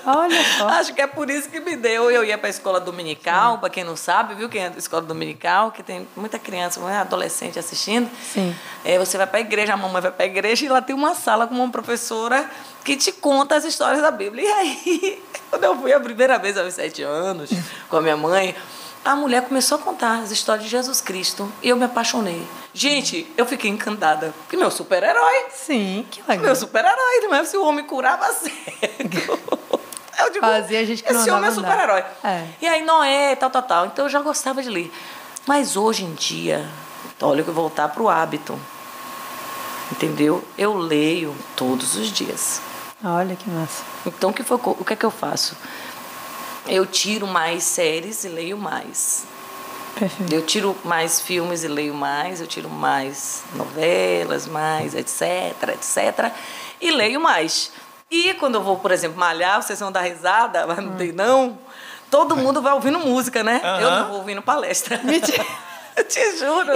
Olha só. Acho que é por isso que me deu. Eu ia para a escola dominical, para quem não sabe, viu? Quem é da escola dominical, que tem muita criança, muita adolescente assistindo. Sim. É, você vai para a igreja, a mamãe vai para a igreja e lá tem uma sala com uma professora que te conta as histórias da Bíblia. E aí, quando eu fui a primeira vez aos sete anos com a minha mãe, a mulher começou a contar as histórias de Jesus Cristo e eu me apaixonei. Gente, eu fiquei encantada. Porque meu super-herói. Sim, que legal. Meu super-herói, não é se o homem curava cego. Eu digo, Fazia gente que não esse homem é super-herói. É. E aí, Noé, tal, tal, tal. Então eu já gostava de ler. Mas hoje em dia, olha que eu vou voltar para o hábito. Entendeu? Eu leio todos os dias. Olha que massa. Então o que, foi, o que é que eu faço? Eu tiro mais séries e leio mais. Perfeito. Eu tiro mais filmes e leio mais, eu tiro mais novelas, mais etc, etc. E leio mais. E quando eu vou, por exemplo, malhar, vocês vão dar risada, mas não tem não. Todo mundo vai ouvindo música, né? Eu não vou ouvindo palestra. Mentira. Eu te juro.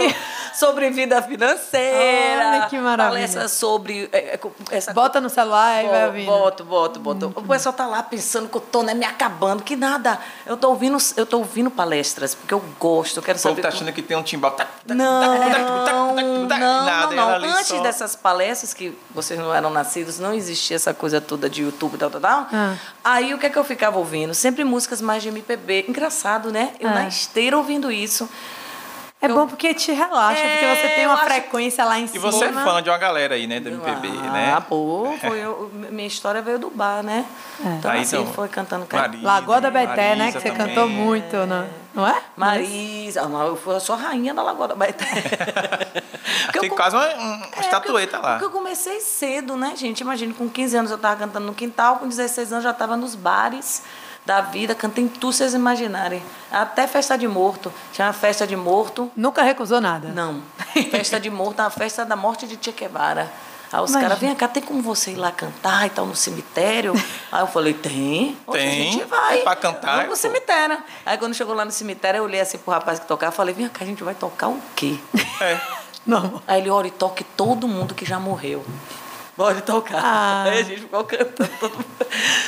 Sobre vida financeira. Olha que maravilha. Palestra sobre. é, é, essa Bota no celular e vai ouvindo. Boto, boto, boto. O pessoal tá lá pensando que eu tô né, me acabando, que nada. Eu tô ouvindo, eu tô ouvindo palestras, porque eu gosto, eu quero O povo saber. tá achando que tem um timbal. Não, não, não, não. Antes só- dessas palestras, que vocês não eram nascidos, não existia essa coisa toda de YouTube tal, tal, tal. Ah. Aí o que é que eu ficava ouvindo? Sempre músicas mais de MPB. Engraçado, né? Eu Ah. na esteira ouvindo isso. É bom porque te relaxa, É, porque você tem eu uma acho- frequência lá em E cima. você é fã de uma galera aí, né, do MPB, ah, né? pô, foi eu- minha história veio do bar, né? Então, Aí, assim, então, foi cantando Marisa, Lagoa da Beté, né? Marisa Que você também. cantou muito, não, não é? Marisa, ah, mas eu fui- eu sou a rainha da Lagoa da eu Tem com- quase uma, uma É, estatueta porque, lá. Porque eu comecei cedo, né, gente? Imagina, com 15 anos eu estava cantando no quintal, com 16 anos eu já estava nos bares da vida, cantei em tudo vocês imaginarem. Até festa de morto. Tinha uma festa de morto. Nunca recusou nada. Não. festa de morto, a festa da morte de Che Guevara. Aí os caras, vem cá, tem como você ir lá cantar e tal no cemitério? Aí eu falei, tem. Tem. A gente vai. É pra cantar, Vamos no cemitério. Aí quando chegou lá no cemitério, eu olhei assim pro rapaz que tocava, falei, vem cá, a gente vai tocar o quê? É. Não. Aí ele, olha, e toque todo mundo que já morreu. Pode tocar. Ah. Aí a gente ficou cantando todo mundo.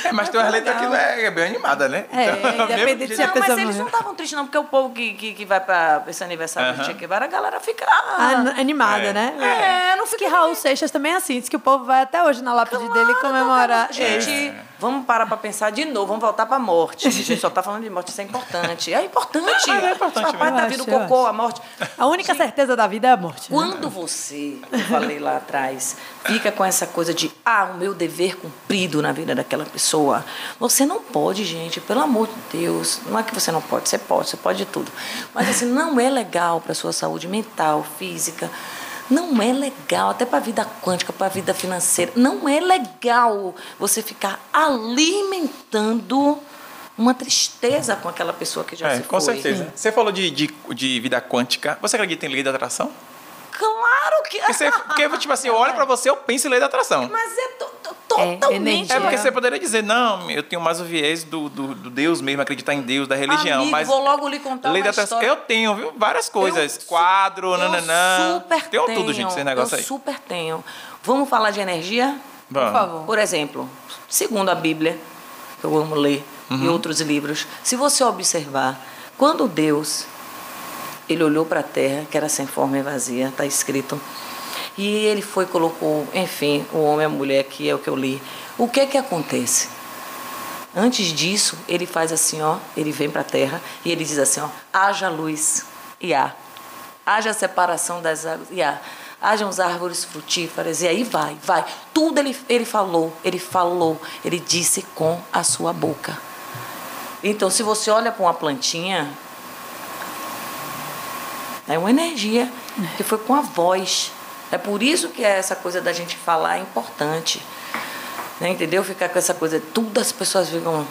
É, mas tem umas letras que é, é bem animada, né? É, mesmo independente se a Não, mas eles não estavam tristes, não, porque o povo que, que, que vai para esse aniversário do Aham. Che Guevara, a galera fica. Ah, animada, É. né? É, não Diz que Raul Seixas também é assim. Diz que o povo vai até hoje na lápide dele comemorar. Gente, vamos parar para pensar de novo, vamos voltar para a morte. A gente só tá falando de morte, isso é importante. É importante. É, é importante o Eu acho, eu cocô, a morte. A única certeza da vida é a morte. né? Quando você, eu falei lá atrás, fica com essa coisa de, ah, o meu dever cumprido na vida daquela pessoa, você não pode, gente, pelo amor de Deus. Não é que você não pode, você pode, você pode de tudo. Mas assim, não é legal para sua saúde mental, física. Não é legal, até para a vida quântica, para a vida financeira. Não é legal você ficar alimentando uma tristeza com aquela pessoa que já É, se com foi. certeza. Você falou de, de, de vida quântica. Você acredita em lei da atração? Claro que. Porque, você, porque tipo assim, eu olho pra você, eu penso em lei da atração. Mas é to- to- totalmente. energia. É porque você poderia dizer, não, eu tenho mais o viés do, do, do Deus mesmo, acreditar em Deus, da religião. Amigo, mas vou logo lhe contar lei uma da atração. história. Eu tenho, viu? Várias coisas. Eu Quadro, eu nananã. super Tenho tenho. tudo, gente, esse negócio eu aí. super tenho. Vamos falar de energia? Vamos. Por favor. Por exemplo, segundo a Bíblia, que eu amo ler, e Uhum. outros livros, se você observar, quando Deus ele olhou para a terra, que era sem forma e vazia, está escrito, e ele foi colocou, enfim, o homem e a mulher, que é o que eu li. O que é que acontece? Antes disso, ele faz assim, ó, ele vem para a terra e ele diz assim, ó, haja luz e há. Haja separação das águas e há. Hajam as árvores frutíferas e aí vai, vai. Tudo ele, ele falou, ele falou, ele disse com a sua boca. Então, se você olha para uma plantinha, é uma energia que foi com a voz. É por isso que é essa coisa da gente falar é importante. Né? Entendeu? Ficar com essa coisa, tudo as pessoas ficam.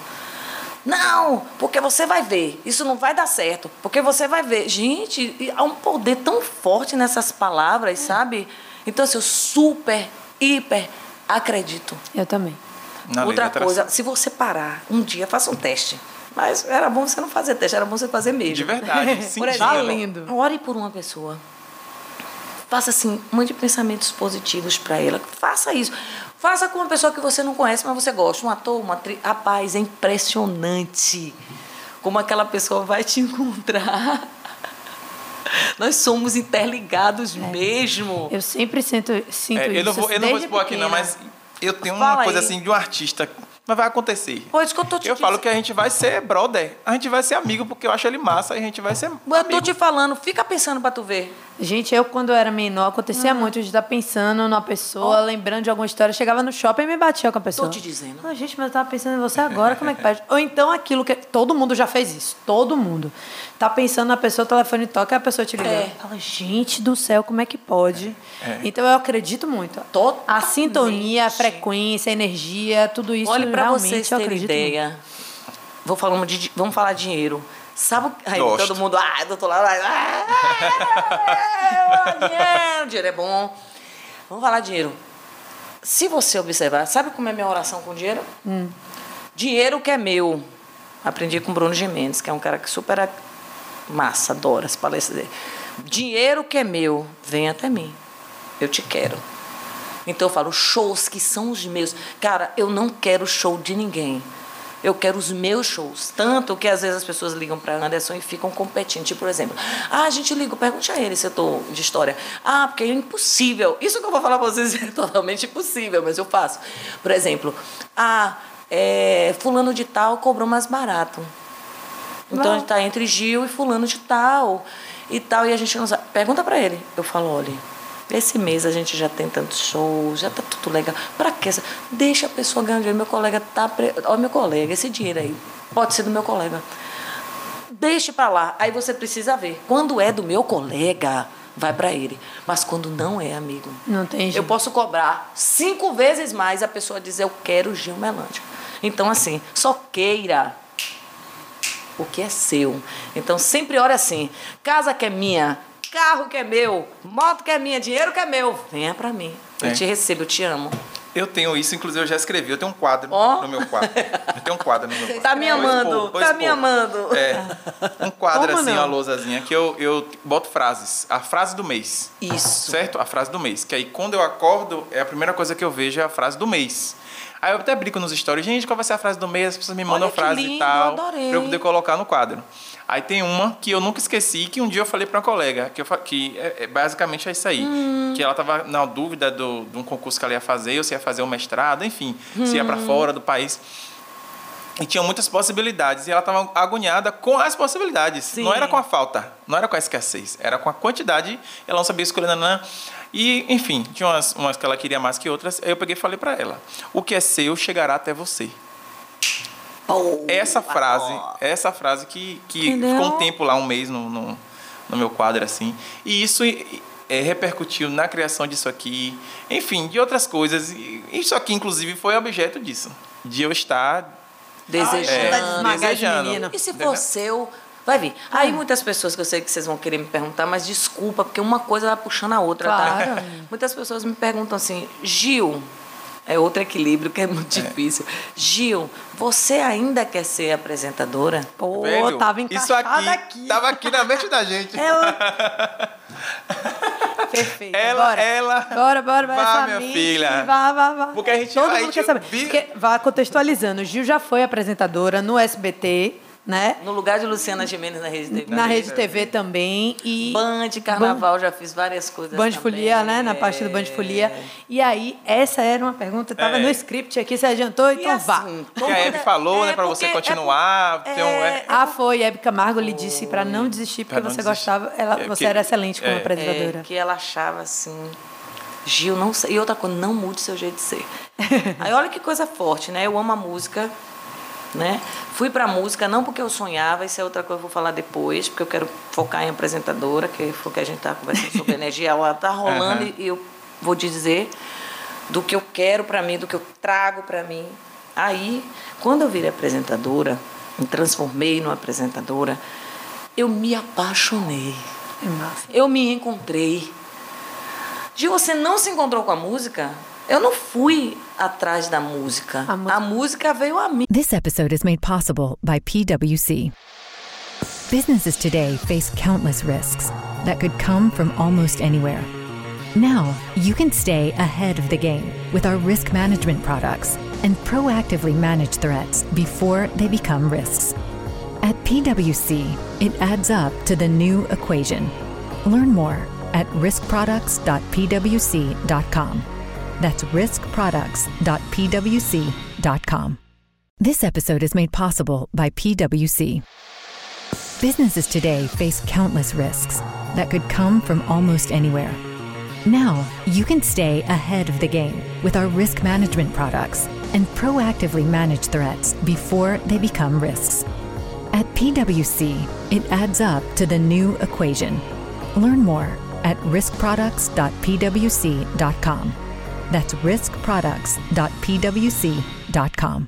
Não, porque você vai ver. Isso não vai dar certo. Porque você vai ver. Gente, e há um poder tão forte nessas palavras, sabe? Então, assim, eu super, hiper acredito. Eu também. Na Outra coisa, se você parar um dia, faça um teste. Mas era bom você não fazer teste, era bom você fazer mesmo. De verdade. Por sentindo. exemplo, lindo. ore por uma pessoa. Faça assim, mande pensamentos positivos para ela. Faça isso. Faça com uma pessoa que você não conhece, mas você gosta. Um ator, uma atriz. Rapaz, é impressionante como aquela pessoa vai te encontrar. Nós somos interligados mesmo. Eu sempre sinto, sinto É, isso. eu não vou, eu não vou expor aqui, não, mas eu tenho Fala uma coisa aí. assim de um artista. Mas vai acontecer. Pô, isso que eu tô te Eu falo que a gente vai ser brother. A gente vai ser amigo porque eu acho ele massa e a gente vai ser. Eu tô amigo. te falando, fica pensando pra tu ver. Gente, eu quando eu era menor, acontecia muito de estar pensando numa pessoa, lembrando de alguma história. Chegava no shopping e me batia com a pessoa. Tô te dizendo. Ah, gente, mas eu tava pensando em você agora, como é que faz? Ou então aquilo que. Todo mundo já fez isso. Todo mundo. Tá pensando na pessoa, o telefone toca e a pessoa te liga. É. Fala, gente do céu, como é que pode? É. Então eu acredito muito. A Totalmente. sintonia, a frequência, a energia, tudo isso Olha, para realmente vocês eu terem acredito ideia, vou falar de, vamos falar de dinheiro. Sabe o aí Gosto. todo mundo, ah, doutor lá, ah, dinheiro, dinheiro é bom. Vamos falar de dinheiro. Se você observar, sabe como é minha oração com dinheiro? Dinheiro que é meu. Aprendi com o Bruno Gimenez, que é um cara que super é massa, adora as palestras dele. Dinheiro que é meu, vem até mim. Eu te quero. Então eu falo, shows que são os meus. Cara, eu não quero show de ninguém. Eu quero os meus shows. Tanto que às vezes as pessoas ligam para Anderson e ficam competindo. Tipo, por exemplo, ah, a gente liga, pergunte a ele se eu estou de história. Ah, porque é impossível. Isso que eu vou falar para vocês é totalmente impossível, mas eu faço. Por exemplo, ah, é, fulano de tal cobrou mais barato. Então está entre Gil e fulano de tal e tal e a gente não sabe. Pergunta para ele. Eu falo, olha, esse mês a gente já tem tantos shows, já tá tudo legal. Para que Deixa a pessoa ganhar dinheiro. Meu colega tá, pre... olha meu colega, esse dinheiro aí pode ser do meu colega. Deixe para lá. Aí você precisa ver. Quando é do meu colega, vai para ele. Mas quando não é, amigo, não tem jeito. Eu posso cobrar cinco vezes mais a pessoa dizer eu quero Gil Melândio. Então assim, só queira o que é seu. Então sempre ore assim: casa que é minha, carro que é meu, moto que é minha, dinheiro que é meu, venha para mim. Eu é. te recebo, eu te amo. Eu tenho isso, inclusive eu já escrevi. Eu tenho um quadro oh. no meu quadro. Eu tenho um quadro no meu quadro. Tá me amando, tá me amando. É, um quadro Como assim, não? uma lousazinha, que eu, eu boto frases. A frase do mês. Isso. Certo? A frase do mês. Que aí quando eu acordo, é a primeira coisa que eu vejo é a frase do mês. Aí eu até brinco nos stories, gente, qual vai ser a frase do mês? As pessoas me mandam frase lindo, e tal. Adorei. Pra eu poder colocar no quadro. Aí tem uma que eu nunca esqueci, que um dia eu falei para uma colega, que, eu, que é, é, basicamente é isso aí. Hum. Que ela estava na dúvida do, de um concurso que ela ia fazer, ou se ia fazer um mestrado, enfim, hum. se ia para fora do país. E tinha muitas possibilidades. E ela estava agoniada com as possibilidades. Sim. Não era com a falta, não era com a escassez, era com a quantidade. Ela não sabia escolher. Nanã. E, enfim, tinha umas, umas que ela queria mais que outras. Aí eu peguei e falei para ela: O que é seu chegará até você. Pô, essa frase, essa frase que, que ficou um tempo lá, um mês no, no, no meu quadro, assim. E isso é, repercutiu na criação disso aqui, enfim, de outras coisas. Isso aqui, inclusive, foi objeto disso. De eu estar desejando. É, desejando. E se for seu, vai vir. Aí muitas pessoas que eu sei que vocês vão querer me perguntar, mas desculpa, porque uma coisa vai puxando a outra, tá? claro. tá? Muitas pessoas me perguntam assim, Gil, é outro equilíbrio que é muito é. difícil. Gil, você ainda quer ser apresentadora? Pô, Velho, tava encaixada isso aqui, aqui. Tava aqui na mente da gente. Ela... Perfeito. Ela, bora. ela. Bora, bora, bora. Vá, minha mente, filha. Vá, vá, vá. Porque a gente, Todo a mundo gente quer saber. Porque, vá contextualizando. Gil já foi apresentadora no SBT né? No lugar de Luciana Gimenez na Rede TV. Na Rede TV também. E Band, Carnaval, Band, já fiz várias coisas Band também. Folia, né? Na parte do Band Folia. E aí, essa era uma pergunta, estava é. no script aqui, você adiantou, então assim, vá. Que a Hebe falou, né, é, né, para você é continuar. É, um, é, ah, foi, Hebe Camargo lhe disse para não desistir, porque você desistir. gostava, ela, você era excelente como apresentadora. que ela achava assim... Gil, não sei. E outra coisa, não mude seu jeito de ser. Aí olha que coisa forte, né? Eu amo a música, né? Fui para a música não porque eu sonhava, isso é outra coisa que eu vou falar depois, porque eu quero focar em apresentadora, que foi o que a gente está conversando sobre energia, ela está rolando uhum. e eu vou dizer do que eu quero para mim, do que eu trago para mim. Aí, quando eu virei apresentadora, me transformei numa apresentadora, eu me apaixonei. É eu me encontrei. De você não se encontrou com a música? Eu não fui atrás da música. A, a música veio a mim. This episode is made possible by PwC. Businesses today face countless risks that could come from almost anywhere. Now, you can stay ahead of the game with our risk management products and proactively manage threats before they become risks. At PwC, it adds up to the new equation. Learn more at riskproducts.pwc.com. That's riskproducts.pwc.com. This episode is made possible by PwC. Businesses today face countless risks that could come from almost anywhere. Now, you can stay ahead of the game with our risk management products and proactively manage threats before they become risks. At PwC, it adds up to the new equation. Learn more at riskproducts.pwc.com. That's riskproducts.pwc.com.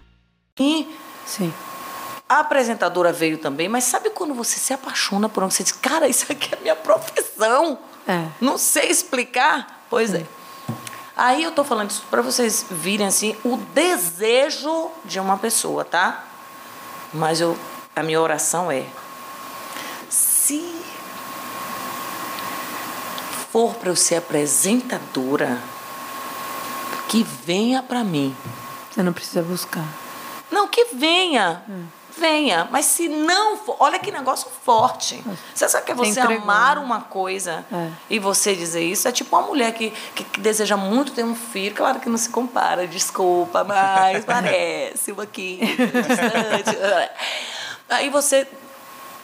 E Sim. a apresentadora veio também, mas sabe quando você se apaixona por algo, você diz, cara, isso aqui é minha profissão. É. Não sei explicar. Pois é. Aí eu tô falando isso para vocês virem assim o desejo de uma pessoa, tá? Mas eu, a minha oração é se for para eu ser apresentadora, que venha para mim. Você não precisa buscar. Não, que venha. Venha. Mas se não for. Olha que negócio forte. Você sabe que é Você entregou, amar né? uma coisa É. e você dizer isso? É tipo uma mulher que, que, que deseja muito ter um filho. Claro que não se compara, desculpa, mas parece um aqui. Aí você.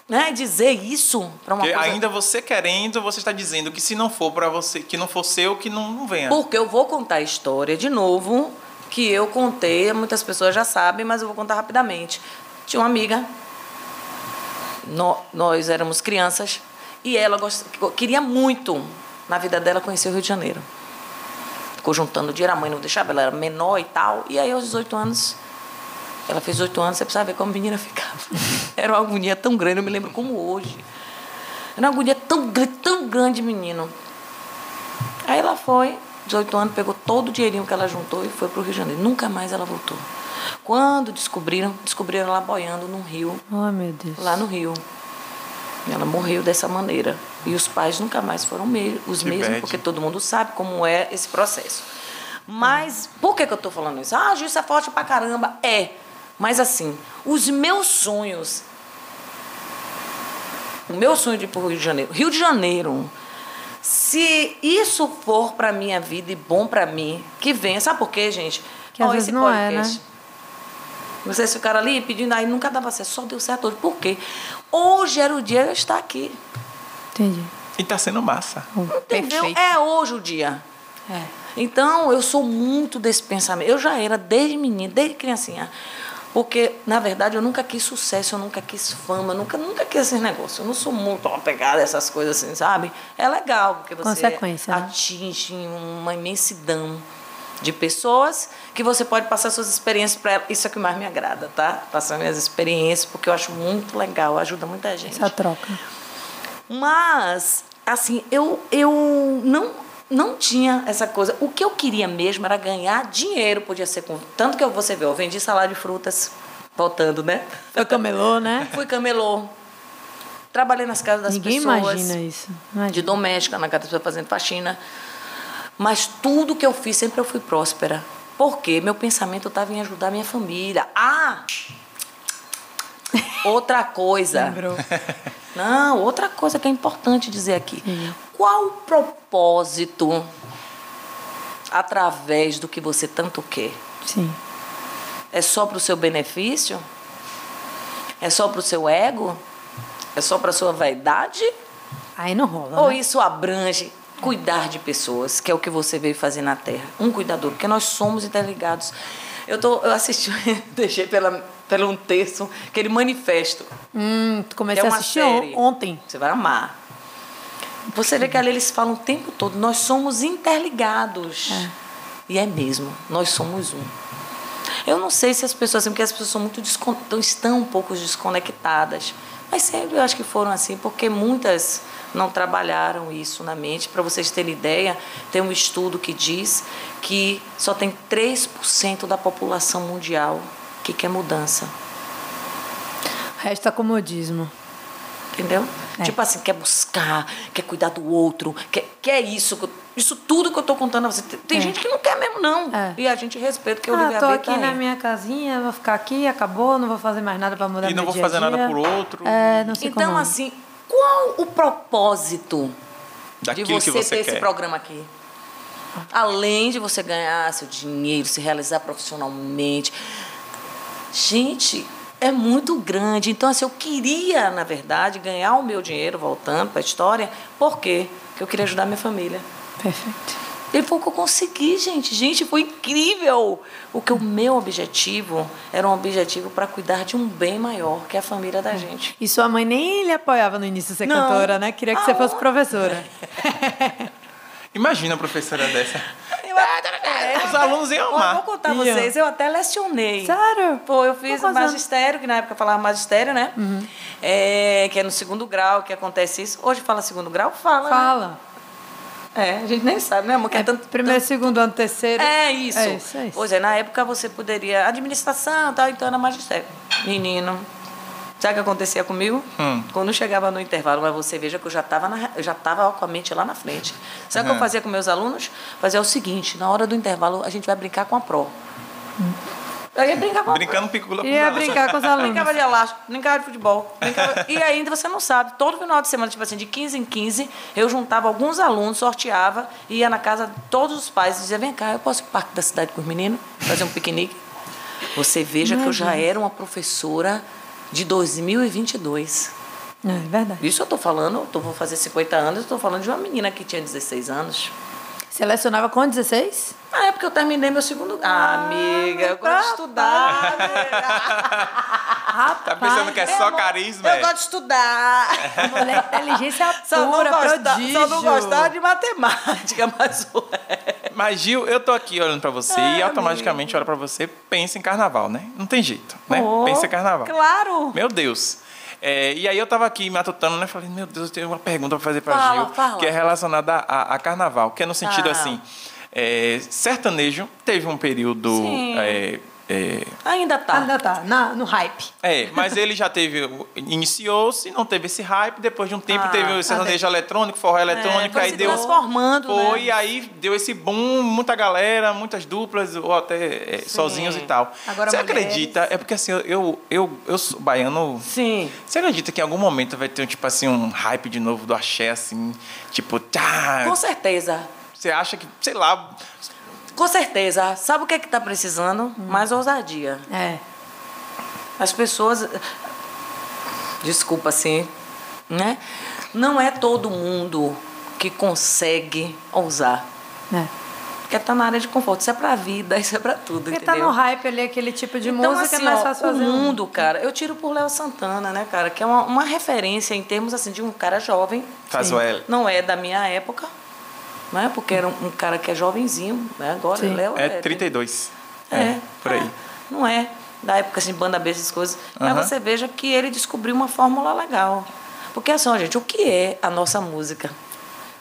Né, dizer isso para uma Porque coisa. ainda você querendo, você está dizendo que se não for para você, que não for seu, que não, não venha. Porque eu vou contar a história de novo, que eu contei, muitas pessoas já sabem, mas eu vou contar rapidamente. Tinha uma amiga, nó- nós éramos crianças, e ela gost- queria muito, na vida dela, conhecer o Rio de Janeiro. Ficou juntando dinheiro, a mãe não deixava, ela era menor e tal. E aí, aos 18 anos, ela fez 18 anos, você precisa ver como a menina ficava. Era uma agonia tão grande, eu me lembro como hoje. Era uma agonia tão, tão grande, menino. Aí ela foi, 18 anos, pegou todo o dinheirinho que ela juntou e foi para o Rio de Janeiro. Nunca mais ela voltou. Quando descobriram, descobriram ela boiando num rio, Oh, meu Deus. lá no Rio. E Ela morreu dessa maneira. E os pais nunca mais foram me- os Que mesmos, bad. porque todo mundo sabe como é esse processo. Mas, por que, que eu estou falando isso? Ah, Gil, isso é forte pra caramba. É. Mas, assim, os meus sonhos. O meu sonho de ir para o Rio de Janeiro. Rio de Janeiro. Se isso for para minha vida e bom para mim, que venha. Sabe por quê, gente? Que vezes esse não é, podcast. né? Vocês ficaram ali pedindo, aí nunca dava certo, só deu certo hoje. Por quê? Hoje era o dia de eu estar aqui. Entendi. E tá sendo massa. Entendeu? Perfeito. É hoje o dia. É. Então, eu sou muito desse pensamento. Eu já era desde menina, desde criancinha. Porque, na verdade, eu nunca quis sucesso, eu nunca quis fama, eu nunca, nunca quis esses negócios. Eu não sou muito apegada a essas coisas assim, sabe? É legal, porque você né? atinge uma imensidão de pessoas que você pode passar suas experiências para elas. Isso é o que mais me agrada, tá? Passar minhas experiências, porque eu acho muito legal, ajuda muita gente. Essa troca. Mas, assim, eu, eu não, não tinha essa coisa. O que eu queria mesmo era ganhar dinheiro, podia ser com. Tanto que eu, você vê, eu vendi salada de frutas, voltando, né? Foi camelô, né? Fui camelô. Trabalhei nas casas das Ninguém pessoas. imagina isso. Imagina. De doméstica, na casa das pessoas fazendo faxina. Mas tudo que eu fiz, sempre eu fui próspera. Por quê? Meu pensamento estava em ajudar minha família. Ah! Outra coisa. Lembrou. Não, outra coisa que é importante dizer aqui. Qual o propósito através do que você tanto quer? Sim. É só para o seu benefício? É só para o seu ego? É só para a sua vaidade? Aí não rola. Ou né? isso abrange cuidar de pessoas, que é o que você veio fazer na Terra? Um cuidador, porque nós somos interligados. Eu, tô, eu assisti, deixei pela, pelo um texto, aquele manifesto. Hum, comecei é a assistir série. on- ontem. Você vai amar. Você vê que ali eles falam o tempo todo, nós somos interligados. E é mesmo, nós somos um. Eu não sei se as pessoas, assim, porque as pessoas são muito estão um pouco desconectadas, mas sempre eu acho que foram assim, porque muitas não trabalharam isso na mente. Para vocês terem ideia, tem um estudo que diz que só tem 3% da população mundial que quer mudança. Resta comodismo. Entendeu? É. Tipo assim, quer buscar, quer cuidar do outro, quer, quer isso. que eu- Isso tudo que eu tô contando a você. Tem, É. gente que não quer mesmo, não. É. E a gente respeita, porque o Ah, tô aqui tá na aí. minha casinha, vou ficar aqui, acabou, não vou fazer mais nada pra mudar E não vou dia fazer nada por outro. É, não sei Então, como. assim, qual o propósito Daquilo de você, que você ter quer. esse programa aqui? Além de você ganhar seu dinheiro, se realizar profissionalmente. Gente, é muito grande. Então, assim, eu queria, na verdade, ganhar o meu dinheiro, voltando para a história. Por quê? Porque eu queria ajudar minha família. Perfeito. E foi o que eu consegui, gente. Gente, foi incrível. O que o meu objetivo era um objetivo para cuidar de um bem maior, que é a família da gente. E sua mãe nem lhe apoiava no início ser Não. cantora, né? Queria que você Ah, fosse ó. professora. Imagina a professora dessa. Eu, é, Os alunos iam eu amar. vou contar vocês, eu até lecionei. Sério? Pô, eu fiz Tô magistério, que na época eu falava magistério, né? É, que é no segundo grau que acontece isso. Hoje fala segundo grau? Fala. né? Fala. É, a gente nem sabe, né, amor? Que é, É tanto, primeiro, segundo ano, terceiro. É isso. É isso, é isso. Pois é, na época você poderia. Administração tal, então era magistério. Menino. Sabe o que acontecia comigo? Hum. Quando chegava no intervalo, mas você veja que eu já estava já tava com a mente lá na frente. Sabe o que eu Uhum. fazia com meus alunos? Fazia o seguinte, na hora do intervalo a gente vai brincar com a pro. Eu ia brincar com a Brincando picula com Ia brincar com os alunos. Brincava de elástico, brincava de futebol. brincava- E ainda você não sabe, todo final de semana, tipo assim, de 15 em 15, eu juntava alguns alunos, sorteava, ia na casa de todos os pais e dizia: vem cá, eu posso ir pro parque da cidade com os meninos, fazer um piquenique. Você veja que eu já era uma professora de 2022. É verdade. Isso eu tô falando, eu tô, vou fazer 50 anos, eu tô falando de uma menina que tinha 16 anos. Selecionava com 16? Na época eu terminei meu segundo. Ah, amiga, eu gosto de estudar. Tá pensando que é só carisma? Eu é? gosto de estudar. Mulher, inteligência Só não, pura, gostar, prodígio. só não gostar de matemática, mas o resto. Mas, Gil, eu tô aqui olhando pra você e automaticamente olho pra você, pensa em carnaval, né? Não tem jeito, né? Oh, pensa em carnaval. Claro. Meu Deus. É, e aí eu tava aqui me atutando, né? Falei, meu Deus, eu tenho uma pergunta pra fazer pra Fala, Gil, fala. que é relacionada a, a carnaval, que é no sentido Ah. assim, é, sertanejo teve um período... É, é, Ainda tá. Ainda tá, na, no hype. é, mas ele já teve, iniciou-se, não teve esse hype, depois de um tempo Ah, teve o sertanejo eletrônico, forró eletrônico, foi aí se deu... transformando, né? Foi, e aí deu esse boom, muita galera, muitas duplas, ou até é, sozinhos e tal. Agora Você mulheres. acredita? É porque assim, eu, eu, eu sou baiano. Sim. Você acredita que em algum momento vai ter, tipo assim, um hype de novo do axé, assim? Tipo, tá. Com certeza. Você acha que, sei lá. Com certeza. Sabe o que é que tá precisando? Mais ousadia. É. As pessoas. Desculpa, assim, né? Não é todo mundo que consegue ousar. é. Porque tá na área de conforto. Isso é pra vida, isso é pra tudo, Porque entendeu? tá no hype ali, aquele tipo de então, música, assim, é ó, fácil o fazer. um- mundo, cara, eu tiro por Léo Santana, né, cara? Que é uma, uma referência em termos, assim, de um cara jovem. Faz o L. Não é da minha época, né? Porque era um, um cara que é jovenzinho, né? Agora, Sim. Léo É 32. é, por aí. é, não é. Da época assim, de banda B, essas coisas. Aham. Mas você veja que ele descobriu uma fórmula legal. Porque assim, ó, gente, o que é a nossa música?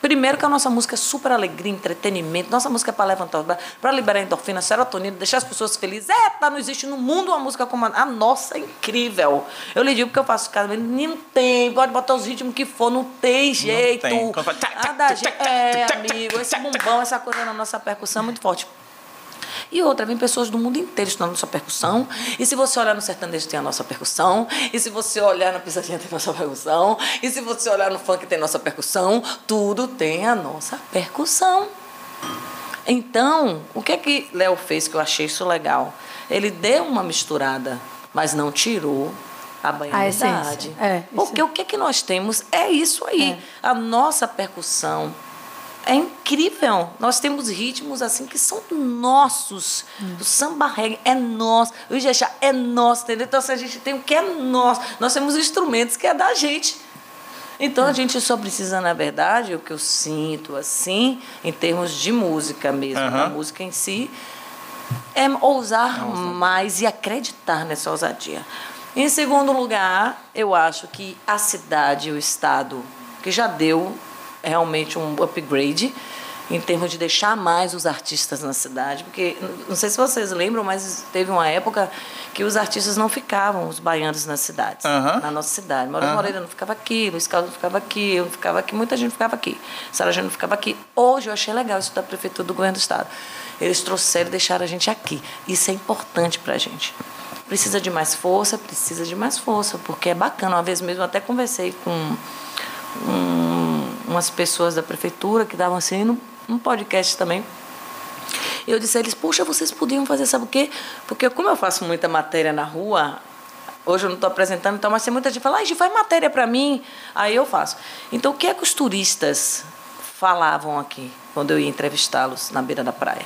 Primeiro que a nossa música é super alegria, entretenimento. Nossa música é para levantar para liberar endorfina, serotonina, deixar as pessoas felizes. É, tá, não existe no mundo uma música como a, a nossa, é incrível. Eu lhe digo porque eu faço casamento, não tem, pode botar os ritmos que for, não tem jeito. tem. Quando é, amigo, esse bumbão, essa coisa na nossa percussão é muito forte. E outra, vem pessoas do mundo inteiro estudando nossa percussão. E se você olhar no sertanejo, tem a nossa percussão. E se você olhar na pisadinha, tem a nossa percussão. E se você olhar no funk, tem a nossa percussão. Tudo tem a nossa percussão. Então, o que é que Léo fez que eu achei isso legal? Ele deu uma misturada, mas não tirou a essência. É, Porque o que é que nós temos é isso aí. A nossa percussão é incrível. Nós temos ritmos assim que são nossos. O samba reggae é nosso. O Ijexá é nosso, entendeu? Então, se a gente tem o que é nosso, nós temos instrumentos que é da gente. Então, a gente só precisa, na verdade, o que eu sinto, assim, em termos de música mesmo, Aham. da música em si, é ousar mais e acreditar nessa ousadia. Em segundo lugar, eu acho que a cidade, o estado, que já deu realmente um upgrade em termos de deixar mais os artistas na cidade, porque não sei se vocês lembram, mas teve uma época que os artistas não ficavam, os baianos nas cidades, na nossa cidade. Aham. Moreira não ficava aqui, Luiz Carlos não ficava aqui, eu não ficava aqui, muita gente ficava aqui. Sara Jane não ficava aqui. Hoje eu achei legal isso da prefeitura do governo do estado. Eles trouxeram e deixaram a gente aqui. Isso é importante para a gente. Precisa de mais força, precisa de mais força, porque é bacana. Uma vez mesmo até conversei com um- umas pessoas da prefeitura que davam assim num, num podcast também. E eu disse a eles, puxa, vocês podiam fazer, sabe o quê? Porque como eu faço muita matéria na rua, hoje eu não estou apresentando, então, mas tem muita gente que fala, Gi, faz matéria para mim. Aí eu faço. Então, o que é que os turistas falavam aqui, quando eu ia entrevistá-los na beira da praia?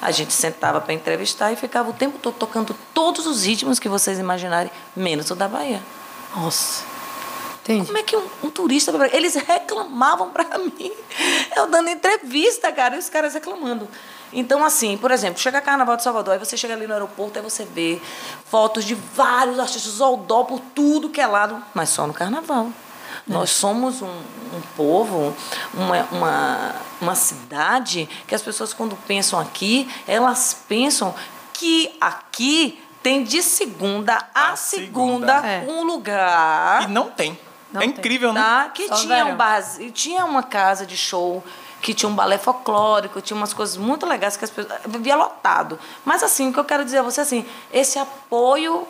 A gente sentava para entrevistar e ficava o tempo todo tocando todos os ritmos que vocês imaginarem, menos o da Bahia. Nossa. Entendi. Como é que um, um turista. Eles reclamavam para mim. Eu dando entrevista, cara, e os caras reclamando. Então, assim, por exemplo, chega Carnaval de Salvador, aí você chega ali no aeroporto, aí você vê fotos de vários artistas, Oldó por tudo que é lado, mas só no Carnaval. Nós somos um, um povo, uma, uma, uma cidade que as pessoas, quando pensam aqui, elas pensam que aqui tem de segunda a, A segunda, segunda. É. um lugar E não tem. Não é tem. incrível, né? tá? que Só tinha verão. um base, tinha uma casa de show que tinha um balé folclórico, tinha umas coisas muito legais que as pessoas vivia lotado. Mas assim, o que eu quero dizer a você assim, esse apoio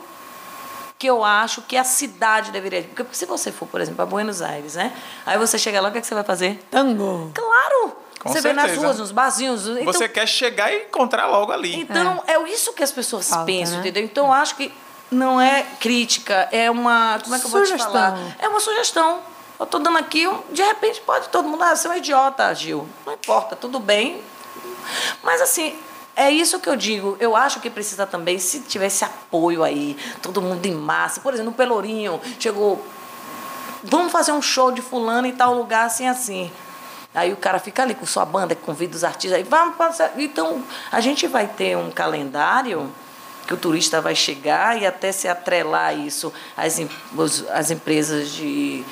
que eu acho que a cidade deveria, porque se você for, por exemplo, para Buenos Aires, né? Aí você chega lá, o que, é que você vai fazer? Tango. Claro. Com você vê nas certeza. ruas, nos barzinhos. Então, Você quer chegar e encontrar logo ali. então, é, isso que as pessoas Falta, pensam, né? entendeu? Então, eu acho que não é crítica, é uma. Como é que eu vou te Sugestão. falar? É uma sugestão. Eu tô dando aqui, de repente pode todo mundo, ah, você é um idiota, Gil. Não importa, tudo bem. Mas assim, é isso que eu digo. Eu acho que precisa também, se tivesse apoio aí, todo mundo em massa. Por exemplo, no Pelourinho, chegou. Vamos fazer um show de fulano em tal lugar, assim, assim. Aí o cara fica ali com sua banda, convida os artistas. Aí vamos passar. Então, a gente vai ter um calendário que o turista vai chegar e até se atrelar isso os- às empresas de,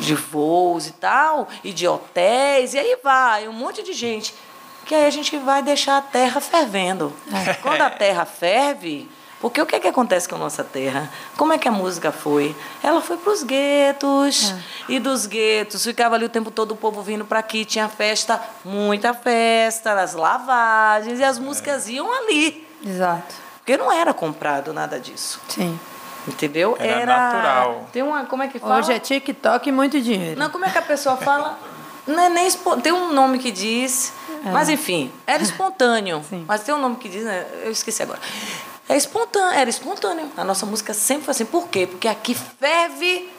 de voos e tal, e de hotéis, e aí vai, um monte de gente. Que aí a gente vai deixar a terra fervendo. Quando a terra ferve, porque o que, é que acontece com a nossa terra? Como é que a música foi? Ela foi para os guetos. E dos guetos, ficava ali o tempo todo o povo vindo para aqui. Tinha festa, muita festa, as lavagens, e as músicas iam ali. Exato. Porque não era comprado nada disso. Sim. Entendeu? Era natural. Tem uma. Como é que fala? Hoje é TikTok e muito dinheiro. Não, como é que a pessoa fala? Não é nem espo- Tem um nome que diz. Mas enfim, era espontâneo. Sim. Mas tem um nome que diz, né? Eu esqueci agora. É espontâneo, era espontâneo. A nossa música sempre foi assim. Por quê? Porque aqui ferve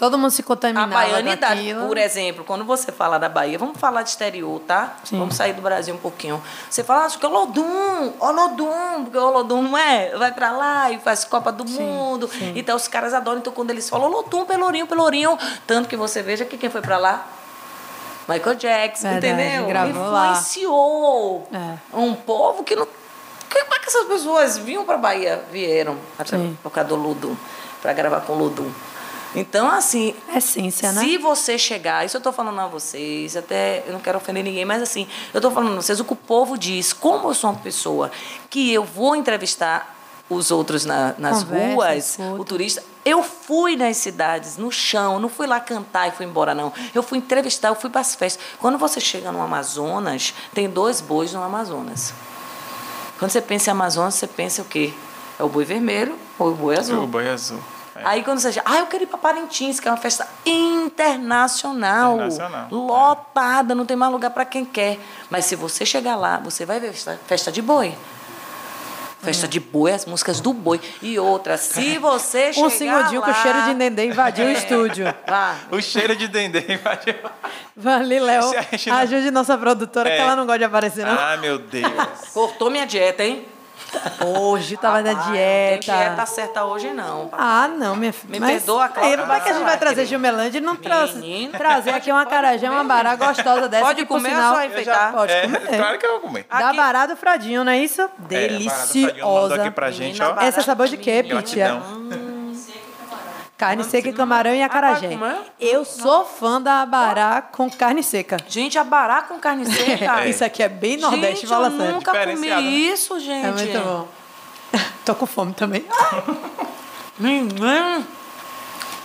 Todo mundo se a contaminava baianidade. daquilo. Por exemplo, quando você fala da Bahia, vamos falar de exterior, tá? Sim. Vamos sair do Brasil um pouquinho. Você fala, acho que é Olodum, Olodum, porque Olodum não é? Vai pra lá e faz Copa do Mundo. sim. Então os caras adoram. Então quando eles falam Olodum, Pelourinho, Pelourinho, tanto que você veja que quem foi pra lá? Michael Jackson, Verdade, entendeu? Influenciou É. um povo que não. Como é que essas pessoas vinham pra Bahia? Vieram Sim. por causa do Ludum, pra gravar com o Ludum. Então, assim, Essência, né? se você chegar, isso eu tô falando a vocês, até eu não quero ofender ninguém, mas assim, eu tô falando a vocês o que o povo diz, como eu sou uma pessoa que eu vou entrevistar os outros na- nas Conversa, ruas, escuta. o turista, eu fui nas cidades, no chão, não fui lá cantar e fui embora, não. Eu fui entrevistar, eu fui para as festas. Quando você chega no Amazonas, tem dois bois no Amazonas. Quando você pensa em Amazonas, você pensa o quê? É o boi vermelho ou o boi azul? O boi azul. É. Aí quando você chega, ah, eu quero ir para Parintins, que é uma festa internacional, Internacional, é. lotada, não tem mais lugar para quem quer. Mas se você chegar lá, você vai ver festa, de boi. Festa de boi, as músicas do boi. E outra, se você chegar Um segundinho lá... com cheiro de dendê invadiu o É. estúdio. Vá. O cheiro de dendê invadiu. Vale, Léo. Ajude nossa produtora, que É. ela não gosta de aparecer, não. Ai, meu Deus. Cortou minha dieta, hein? Hoje tava na Ah, Não dieta. tem dieta certa hoje, não. Ah, não, minha filha. Me Mas perdoa, Cláudia, aí, Como é que a gente vai trazer. Gilmelândia e não trouxe, trazer aqui uma carajé, uma bará gostosa dessa? Pode que, por comer ou sinal, só enfeitar? Pode É, comer. claro que eu vou comer. Da Aqui- bará do Fradinho, não é isso? É, Deliciosa. aqui pra gente, Menina ó. Essa é sabor de quê. Pitia? Carne seca e camarão e acarajé. Ah, vai comer? Eu sou fã da bará com carne seca. Gente, abará com carne seca. Isso aqui é bem nordeste, gente, fala eu sério. nunca comi isso, gente. É muito bom. Tô com fome também. Menino,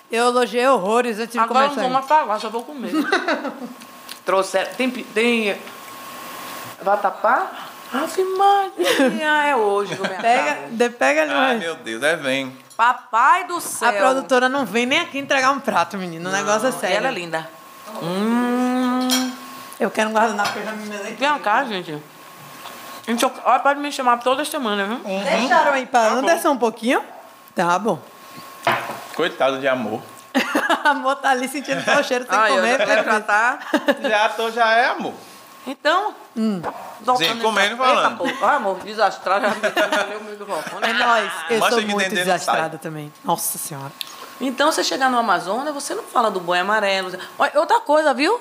Eu elogiei horrores antes de agora não começar. vou mais falar, só vou comer. Trouxeram. Tem. tem vatapá? Ave Maria, é hoje eu Pega, de, pega ali Ai, mais. meu Deus, é vem. Papai do céu. A produtora não vem nem aqui entregar um prato, menino. O negócio é E sério. ela é linda. Hum. Eu quero um guardanapo que eu já me melei. Vem cá, gente. Gente, eu- Olha, pode me chamar toda semana, viu? Deixaram aí pra Tá bom. Anderson um pouquinho? Tá bom. Coitado de amor. A amor tá ali sentindo só o cheiro sem Ai, eu comer. quero já tá. Já tô, já é amor. Então. Hum. voltando Sim, comendo e falando. Eita. Ai, amor, desastrado. Já me deu o microfone. É nóis. Eu Mancha sou muito desastrada também. Nossa senhora. Então, você chegar no Amazonas, você não fala do boi amarelo. Olha, outra coisa, viu?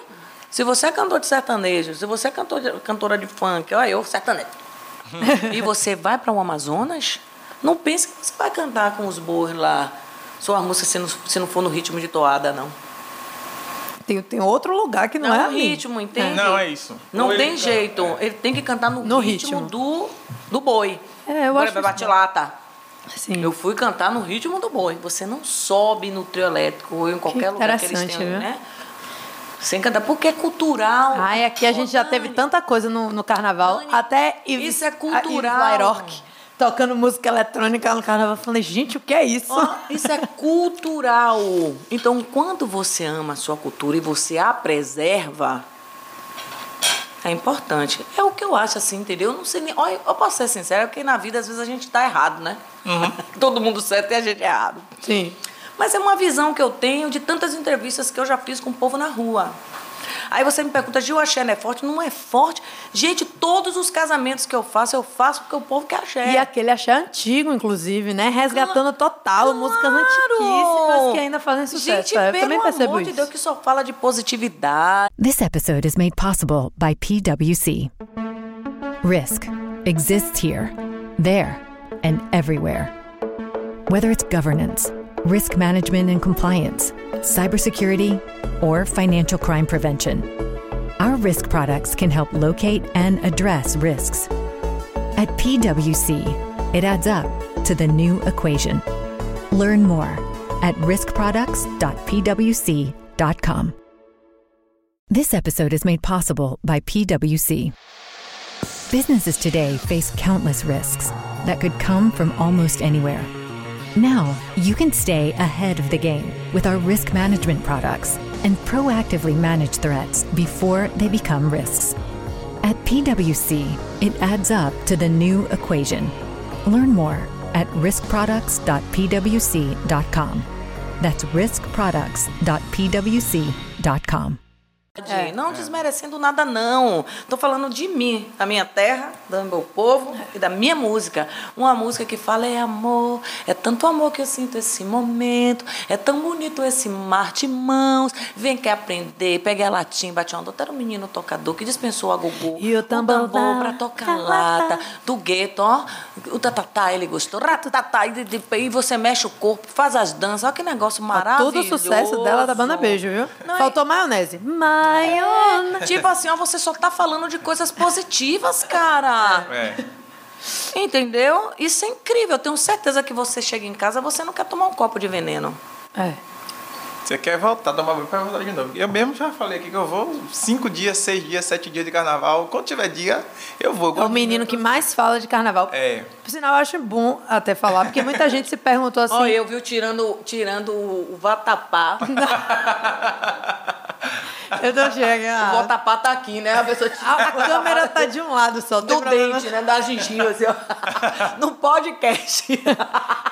Se você é cantor de sertanejo, se você é cantor de- cantora de funk, olha, eu sertanejo. e você vai para o Amazonas, não pense que você vai cantar com os bois lá. Sua música se não, se não for no ritmo de toada, não. Tem, tem outro lugar que não, Não, é é o ali. ritmo, entende? Não, é isso. Não Ou ele tem canta, jeito. é. Ele tem que cantar no, No ritmo, ritmo. do, do boi. É, eu Por acho bate-lata. Sim. Eu fui cantar no ritmo do boi. Você não sobe no trio elétrico ou em qualquer lugar que eles interessante, tenham, né? Sem cantar, porque é cultural. Ai, aqui a gente já teve tanta coisa no, no carnaval. Dani, até isso é cultural. Lairoque tocando música eletrônica no carnaval. Eu falei, gente, o que é isso? Ó, isso é cultural. Então, quando você ama a sua cultura e você a preserva, é importante. É o que eu acho assim, entendeu? Eu não sei nem. Olha, eu posso ser sincera, porque na vida às vezes a gente tá errado, né? Todo mundo certo e a gente errado. Sim. Mas é uma visão que eu tenho de tantas entrevistas que eu já fiz com o povo na rua. Aí você me pergunta, Gil, axé não é forte? Não é forte. Gente, todos os casamentos que eu faço, eu faço porque o povo quer axé. E aquele axé antigo, inclusive, né? Resgatando total músicas Claro! antiquíssimas que ainda fazem sucesso. Gente, eu pelo também percebo amor isso. de Deus, que só fala de positividade. This episode is made possible by PWC. Risk exists here, there, and everywhere. Whether it's governance, risk management and compliance, cybersecurity, or financial crime prevention, our risk products can help locate and address risks. At PWC, it adds up to the new equation. Learn more at riskproducts.pwc.com. This episode is made possible by PWC. Businesses today face countless risks that could come from almost anywhere. Now, you can stay ahead of the game with our risk management products and proactively manage threats before they become risks. At PWC, it adds up to the new equation. Learn more at riskproducts.pwc.com. That's riskproducts.pwc.com. É. não desmerecendo nada, não. Tô falando de mim, da minha terra, do meu povo e da minha música. Uma música que fala é amor, é tanto amor que eu sinto esse momento, é tão bonito esse mar de mãos. Vem quer aprender, pega a latinha, bate uma Era um menino tocador que dispensou a gogô. E o tambor da- pra tocar lata, do gueto, ó. O tatatá, ele gostou. Ratatá, e, e você mexe o corpo, faz as danças. Olha que negócio maravilhoso. Todo o sucesso dela da banda Beijo, viu? Não, Faltou maionese. Maionese. Tipo assim, ó, você só tá falando de coisas positivas, cara. É. Entendeu? Isso é incrível. Eu tenho certeza que você chega em casa, você não quer tomar um copo de veneno. É. Você quer voltar, dar uma pra voltar de novo. Eu mesmo já falei aqui que eu vou cinco dias, seis dias, sete dias de carnaval. Quando tiver dia, eu vou. É o menino que mais fala de carnaval. É. Por sinal, eu acho bom até falar, porque muita gente se perguntou assim. Ó, eu viu tirando, tirando o o vatapá. Eu não chego. O ah. vatapá tá aqui, né? A pessoa tira A, a câmera tá de um lado só. do dente, né? Da gengiva, assim, ó. No podcast.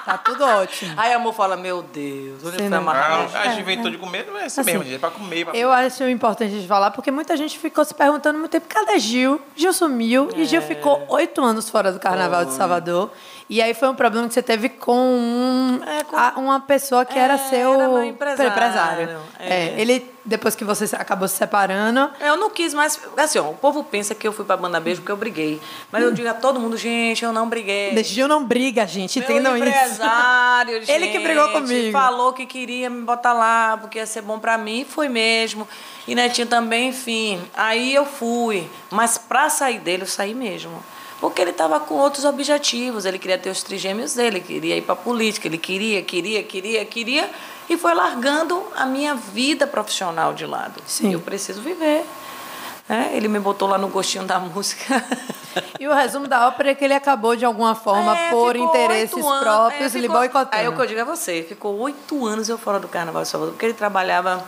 Tá tudo ótimo. Aí a amor fala, meu Deus, onde foi a gente inventou de comer, não é assim, Assim, mesmo, gente. É pra comer. Pra... Eu acho importante de falar, porque muita gente ficou se perguntando muito tempo, cadê Gil? Gil sumiu e É. Gil ficou oito anos fora do Carnaval de Salvador. E aí foi um problema que você teve com, um- É, com- a- uma pessoa que era É, seu era meu empresário. É, É. ele, depois que você acabou se separando, Eu não quis mais. Assim, ó, o povo pensa que eu fui pra banda beijo porque eu briguei. Mas eu digo a todo mundo, gente, eu não briguei. Gil não briga, gente, Meu entendam isso. empresário, Ele que brigou gente, comigo. Falou que queria me botar lá, porque ia ser bom pra mim, e foi mesmo. E Netinho também, enfim. Aí eu fui. Mas pra sair dele, eu saí mesmo. Porque ele estava com outros objetivos. Ele queria ter os trigêmeos dele, queria ir pra política. Ele queria, queria, queria, queria. E foi largando a minha vida profissional de lado. Sim. Eu preciso viver. É, ele me botou lá no gostinho da música. E o resumo da ópera é que ele acabou de alguma forma É, por interesses anos- próprios é, lhe ficou- boicotando. Aí o que eu digo é você, ficou oito anos eu fora do Carnaval de Salvador, porque ele trabalhava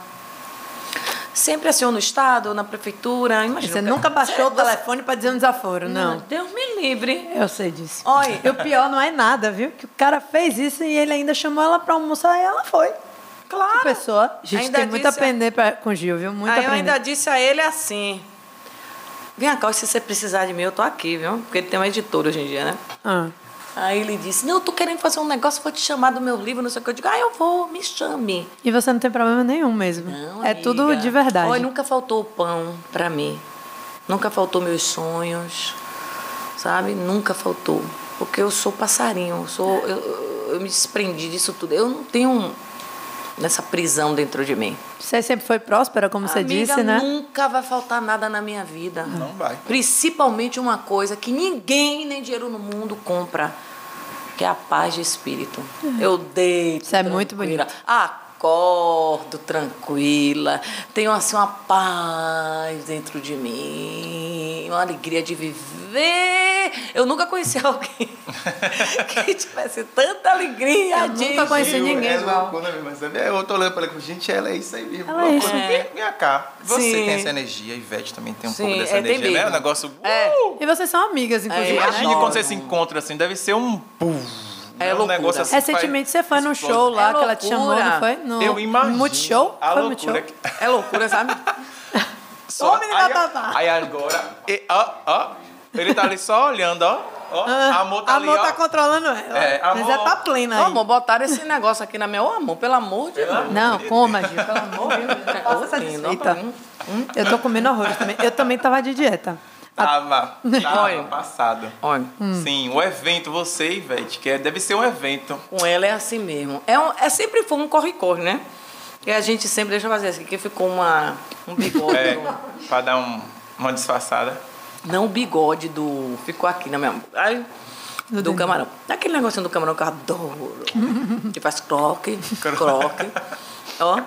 sempre assim, ou no Estado, na Prefeitura. Imagina, Você nunca baixou o Você- telefone para dizer um desaforo, não. Deus me livre. Eu sei disso. Olha. E o pior não é nada, viu? Que o cara fez isso e ele ainda chamou ela pra almoçar e ela foi. Claro. Que pessoa. A gente Ainda tem muito a aprender pra- com o Gil, viu? Muito Aí eu ainda disse a ele assim: Vem cá, se você precisar de mim, eu tô aqui, viu? Porque ele tem uma editora hoje em dia, né? Ah. Aí ele disse: Não, eu tô querendo fazer um negócio, vou te chamar do meu livro, não sei o que. Eu digo: Ah, eu vou, me chame. E você não tem problema nenhum mesmo. Não, é amiga. tudo de verdade. Olha, nunca faltou o pão pra mim. Nunca faltou meus sonhos, sabe? Nunca faltou. Porque eu sou passarinho, eu, sou, eu- eu me desprendi disso tudo. Eu não tenho um- essa prisão dentro de mim. Você sempre foi próspera, como você Amiga, disse, né? nunca vai faltar nada na minha vida. Não vai. Principalmente uma coisa que ninguém, nem dinheiro no mundo, compra. que é a paz de espírito. Eu deito. Isso é muito bonito. Acordo tranquila. Tenho assim uma paz dentro de mim, uma alegria de viver. Eu nunca conheci alguém que tivesse tanta alegria Eu de nunca conheci ninguém é igual. loucura? Eu tô olhando pra ela e gente, ela é isso aí mesmo. Ela é isso. Vem, vem cá. Você Sim. tem essa energia, a Ivete também tem um Sim, pouco dessa é, energia, né? mesmo. O negócio... É. Uh! E vocês são amigas, inclusive. É, né? Imagine adoro. quando você se encontra assim, deve ser um... pum, É um loucura. negócio assim Recentemente você foi num show lá É que ela te chamou, não foi? No Eu imagino Multishow? a Foi loucura Multishow? que... É loucura, sabe? Só, Ô, menina aí, Tatá. aí agora, e- ó, ó, ele tá ali só olhando, ó, ó, a amor tá a ali, amor ó. tá controlando ela. É, Mas amor. ela tá plena aí. Ô, amor, botaram esse negócio aqui na minha. Ô, amor, pelo amor de Deus. Não, coma, Gil, pelo amor de Deus. Lindo, ó, Eu tô comendo horrores também. Eu também tava de dieta. Tava, tava Olha. passado. Olha, Sim, o evento, você, Ivete, que é, deve ser um evento. com ela é assim mesmo. É, um, é sempre foi um corre-corre, né? E a gente sempre, deixa eu fazer assim, que ficou uma, um bigode. É, do- pra dar um, uma disfarçada. não o bigode do. Ficou aqui na minha. Aí, do, dedo. camarão. Aquele negocinho do camarão que eu adoro. que faz croque, croque. Ó.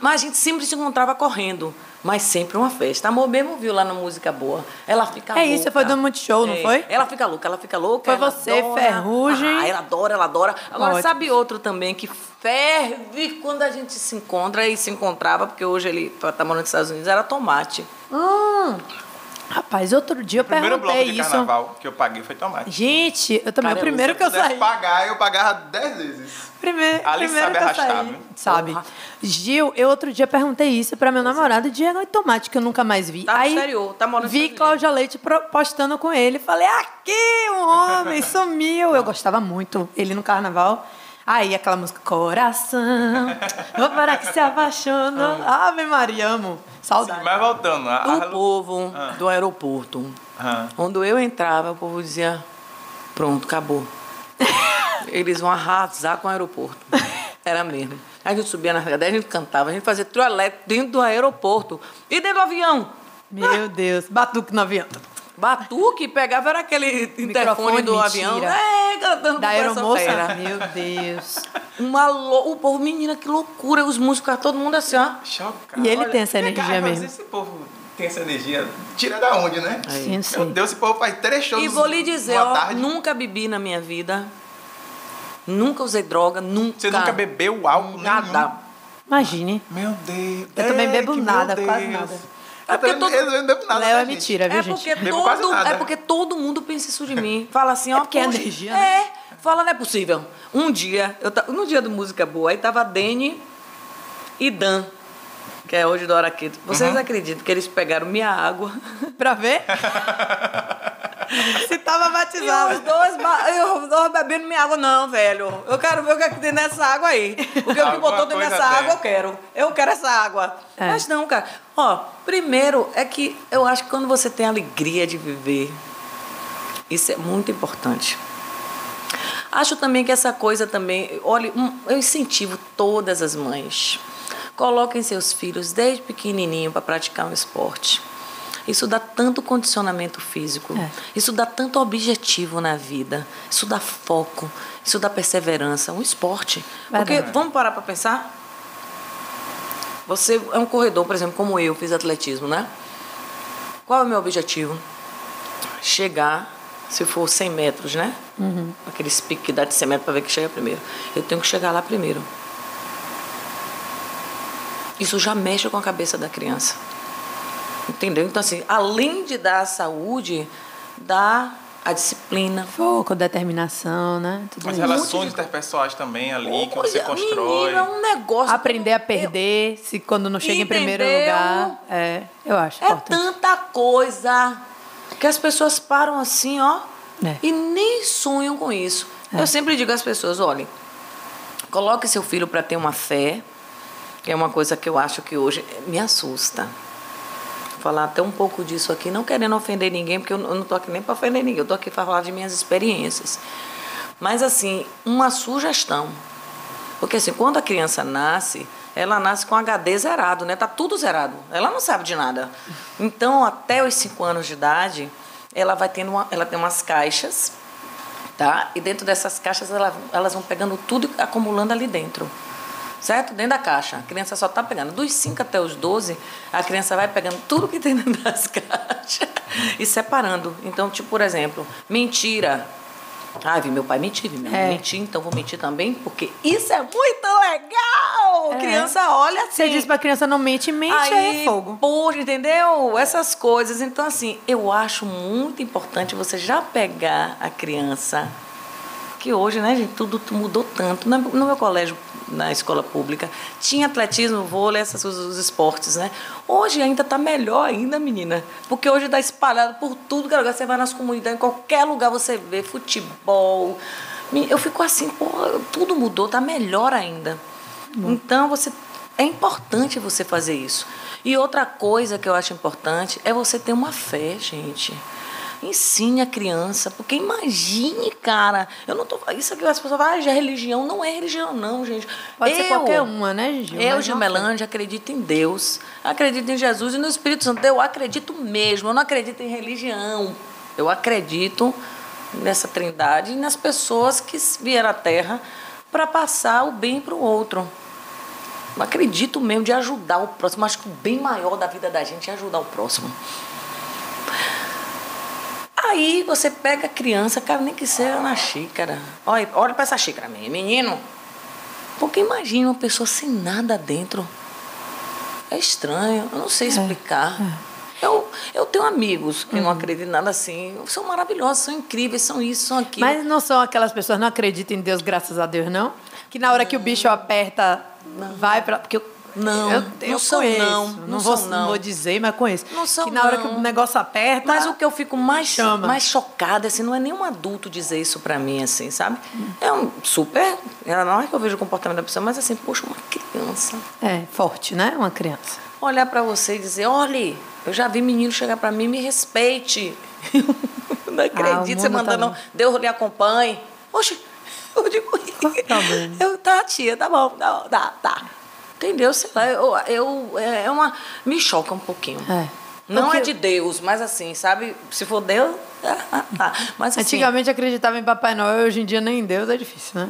Mas a gente sempre se encontrava correndo. Mas sempre uma festa. A Amor mesmo viu lá na Música Boa. Ela fica É louca. isso, você foi do Multishow, não É, foi? Ela fica louca, ela fica louca. Foi ela você, adora. Ferrugem. Ah, ela adora, ela adora. Agora, Ótimo. sabe outro também que ferve quando a gente se encontra e se encontrava, porque hoje ele tá tá morando nos Estados Unidos, era tomate. Hum. Rapaz, outro dia eu O primeiro bloco perguntei de isso. carnaval que eu paguei foi tomate. Gente, eu também, Cara, o primeiro Se que eu pudesse saí. pagar, eu pagava 10 vezes. Primeiro, Alice primeiro sabe que eu arrastar, saí. viu? Sabe. Porra. Gil, eu outro dia perguntei isso pra meu namorado, Diego e Tomate, que eu nunca mais vi. Tá Aí exterior, tá morando vi Cláudia Leite postando com ele. Falei, aqui, um homem, sumiu. Eu gostava muito. Ele no carnaval. Aí aquela música, coração, vou para que se apaixona. Ave Maria, amo. Saudade. Mas voltando, a, O povo do aeroporto. Ah. Quando eu entrava, o povo dizia: Pronto, acabou. Eles vão arrasar com o aeroporto. Era mesmo. A gente subia na cadeiras, a gente cantava, a gente fazia trio elétrico dentro do aeroporto. E dentro do avião. Meu Deus, batuque no avião. Batuque pegava era aquele interfone do mentira. avião. É, cantando Da aeromoça? Meu Deus. Uma lou- O povo, menina, que loucura. Os músicos, todo mundo assim, ó. Chocado. E ele tem essa energia mas mesmo. Esse povo tem essa energia. Tira da onde, né? Sim, sim. Meu Deus, esse povo faz três shows E vou lhe dizer, ó, nunca bebi na minha vida. Nunca usei droga, nunca. Você nunca bebeu álcool Nada. nenhum? Imagine. Meu Deus. Eu também bebo nada, quase nada. É porque todo- eu não bebo nada, Léo né, é gente? mentira, viu, É gente? porque, Bebo todo, é porque todo mundo pensa isso de mim. Fala assim, ó. porque é poxa, energia, né? É. Fala, não é possível. Um dia, eu ta- no dia do Música Boa, aí tava Dene e Dan, que é hoje do Araqueto. Vocês Uhum. acreditam que eles pegaram minha água? Pra ver? Se tava E os batizado. dois, ba- e os dois bebendo minha água. Não, velho. Eu quero ver o que, é que tem nessa água aí. O que, o que Alguma botou dentro dessa água, eu quero. Eu quero essa água. É. Mas não, cara. Ó, primeiro é que eu acho que quando você tem alegria de viver, isso é muito importante. Acho também que essa coisa também, olha, eu incentivo todas as mães. Coloquem seus filhos desde pequenininho para praticar um esporte. Isso dá tanto condicionamento físico. É. Isso dá tanto objetivo na vida. Isso dá foco. Isso dá perseverança. Um esporte. Porque, vamos parar para pensar? Você é um corredor, por exemplo, como eu, fiz atletismo, né? Qual é o meu objetivo? Chegar, se for 100 metros, né? Aqueles piques que dá de 100 metros para ver que chega primeiro. Eu tenho que chegar lá primeiro. Isso já mexe com a cabeça da criança. Entendeu? Então, assim, além de dar a saúde, dá a disciplina. Foco, determinação, né? Tudo As relações interpessoais também ali que você constrói. Menina, um negócio. Aprender a perder, se quando não chega em primeiro Entendeu? lugar. É, eu acho É importante. tanta coisa que as pessoas param assim, ó, É. e nem sonham com isso. Eu sempre digo às pessoas, olhem, coloque seu filho para ter uma fé, é uma coisa que eu acho que hoje me assusta. Vou falar até um pouco disso aqui, não querendo ofender ninguém, porque eu não estou aqui nem para ofender ninguém, eu estou aqui para falar de minhas experiências. Mas assim, uma sugestão. Porque assim, quando a criança nasce, ela nasce com HD zerado, né? Tá tudo zerado. Ela não sabe de nada. Então, até os 5 anos de idade, ela vai tendo uma, ela tem umas caixas Tá? E dentro dessas caixas ela- elas vão pegando tudo e acumulando ali dentro. Certo? Dentro da caixa. A criança só está pegando. Dos 5 até os 12, a criança vai pegando tudo que tem dentro das caixas e separando. Então, tipo, por exemplo, mentira. Ah, vi meu pai mentir, vi meu pai É. mentir, então vou mentir também, porque isso é muito legal! É. Criança olha assim. Você diz pra criança não mente, mente aí é fogo. Poxa, entendeu? Essas coisas. Então, assim, eu acho muito importante você já pegar a criança. Que hoje, né, gente, tudo mudou tanto. No meu colégio, na escola pública, tinha atletismo, vôlei, essas coisas, os esportes, né? Hoje ainda está melhor ainda, menina. Porque hoje está espalhado por tudo que é lugar. Você vai nas comunidades, em qualquer lugar você vê futebol. Eu fico assim, pô, tudo mudou, tá melhor ainda. Então, você é importante você fazer isso. E outra coisa que eu acho importante é você ter uma fé, gente. Ensine a criança, porque imagine, cara, eu não tô isso aqui as pessoas falam, ah, já é religião, não é religião não, gente. Pode ser Eu- qualquer uma, né, Gil? eu, Gilmelândia, acredito em Deus, acredito em Jesus e no Espírito Santo. Eu acredito mesmo, eu não acredito em religião. Eu acredito nessa trindade e nas pessoas que vieram à Terra para passar o bem para o outro. Eu acredito mesmo de ajudar o próximo. Acho que o bem maior da vida da gente é ajudar o próximo. Aí você pega a criança, cara, nem que seja na xícara. Olha, olha para essa xícara, menino. Porque imagina uma pessoa sem nada dentro. É estranho, eu não sei explicar. Eu, eu tenho amigos que não acreditam em nada assim. São maravilhosos, são incríveis, são isso, são aquilo. Mas não são aquelas pessoas que não acreditam em Deus, graças a Deus, não? Que na hora que o bicho aperta, vai pra. Porque eu, Não, eu, não eu são, conheço. não. Não, Não vou, são, não não. vou dizer, mas conheço. Não são, que na hora que não. o negócio aperta. Mas o que eu fico mais, Chama. mais chocada, assim, não é nenhum adulto dizer isso pra mim, assim, sabe? É um super. é, Não é que eu vejo o comportamento da pessoa, mas assim, poxa, uma criança. É, forte, né? Uma criança. Olhar pra você e dizer, olhe, eu já vi menino chegar pra mim, me respeite. não acredito, você mundo tá mandando, bom. Deus lhe acompanhe. Oxe, eu digo, o problema? eu, tá, tia, tá bom, tá, tá, tá. Entendeu? Sei lá, eu, eu, é uma, me choca um pouquinho. É. Não Porque- é de Deus, mas assim, sabe? Se for Deus, ah, tá. Mas assim, Antigamente acreditava em Papai Noel, hoje em dia nem em Deus, é difícil, né?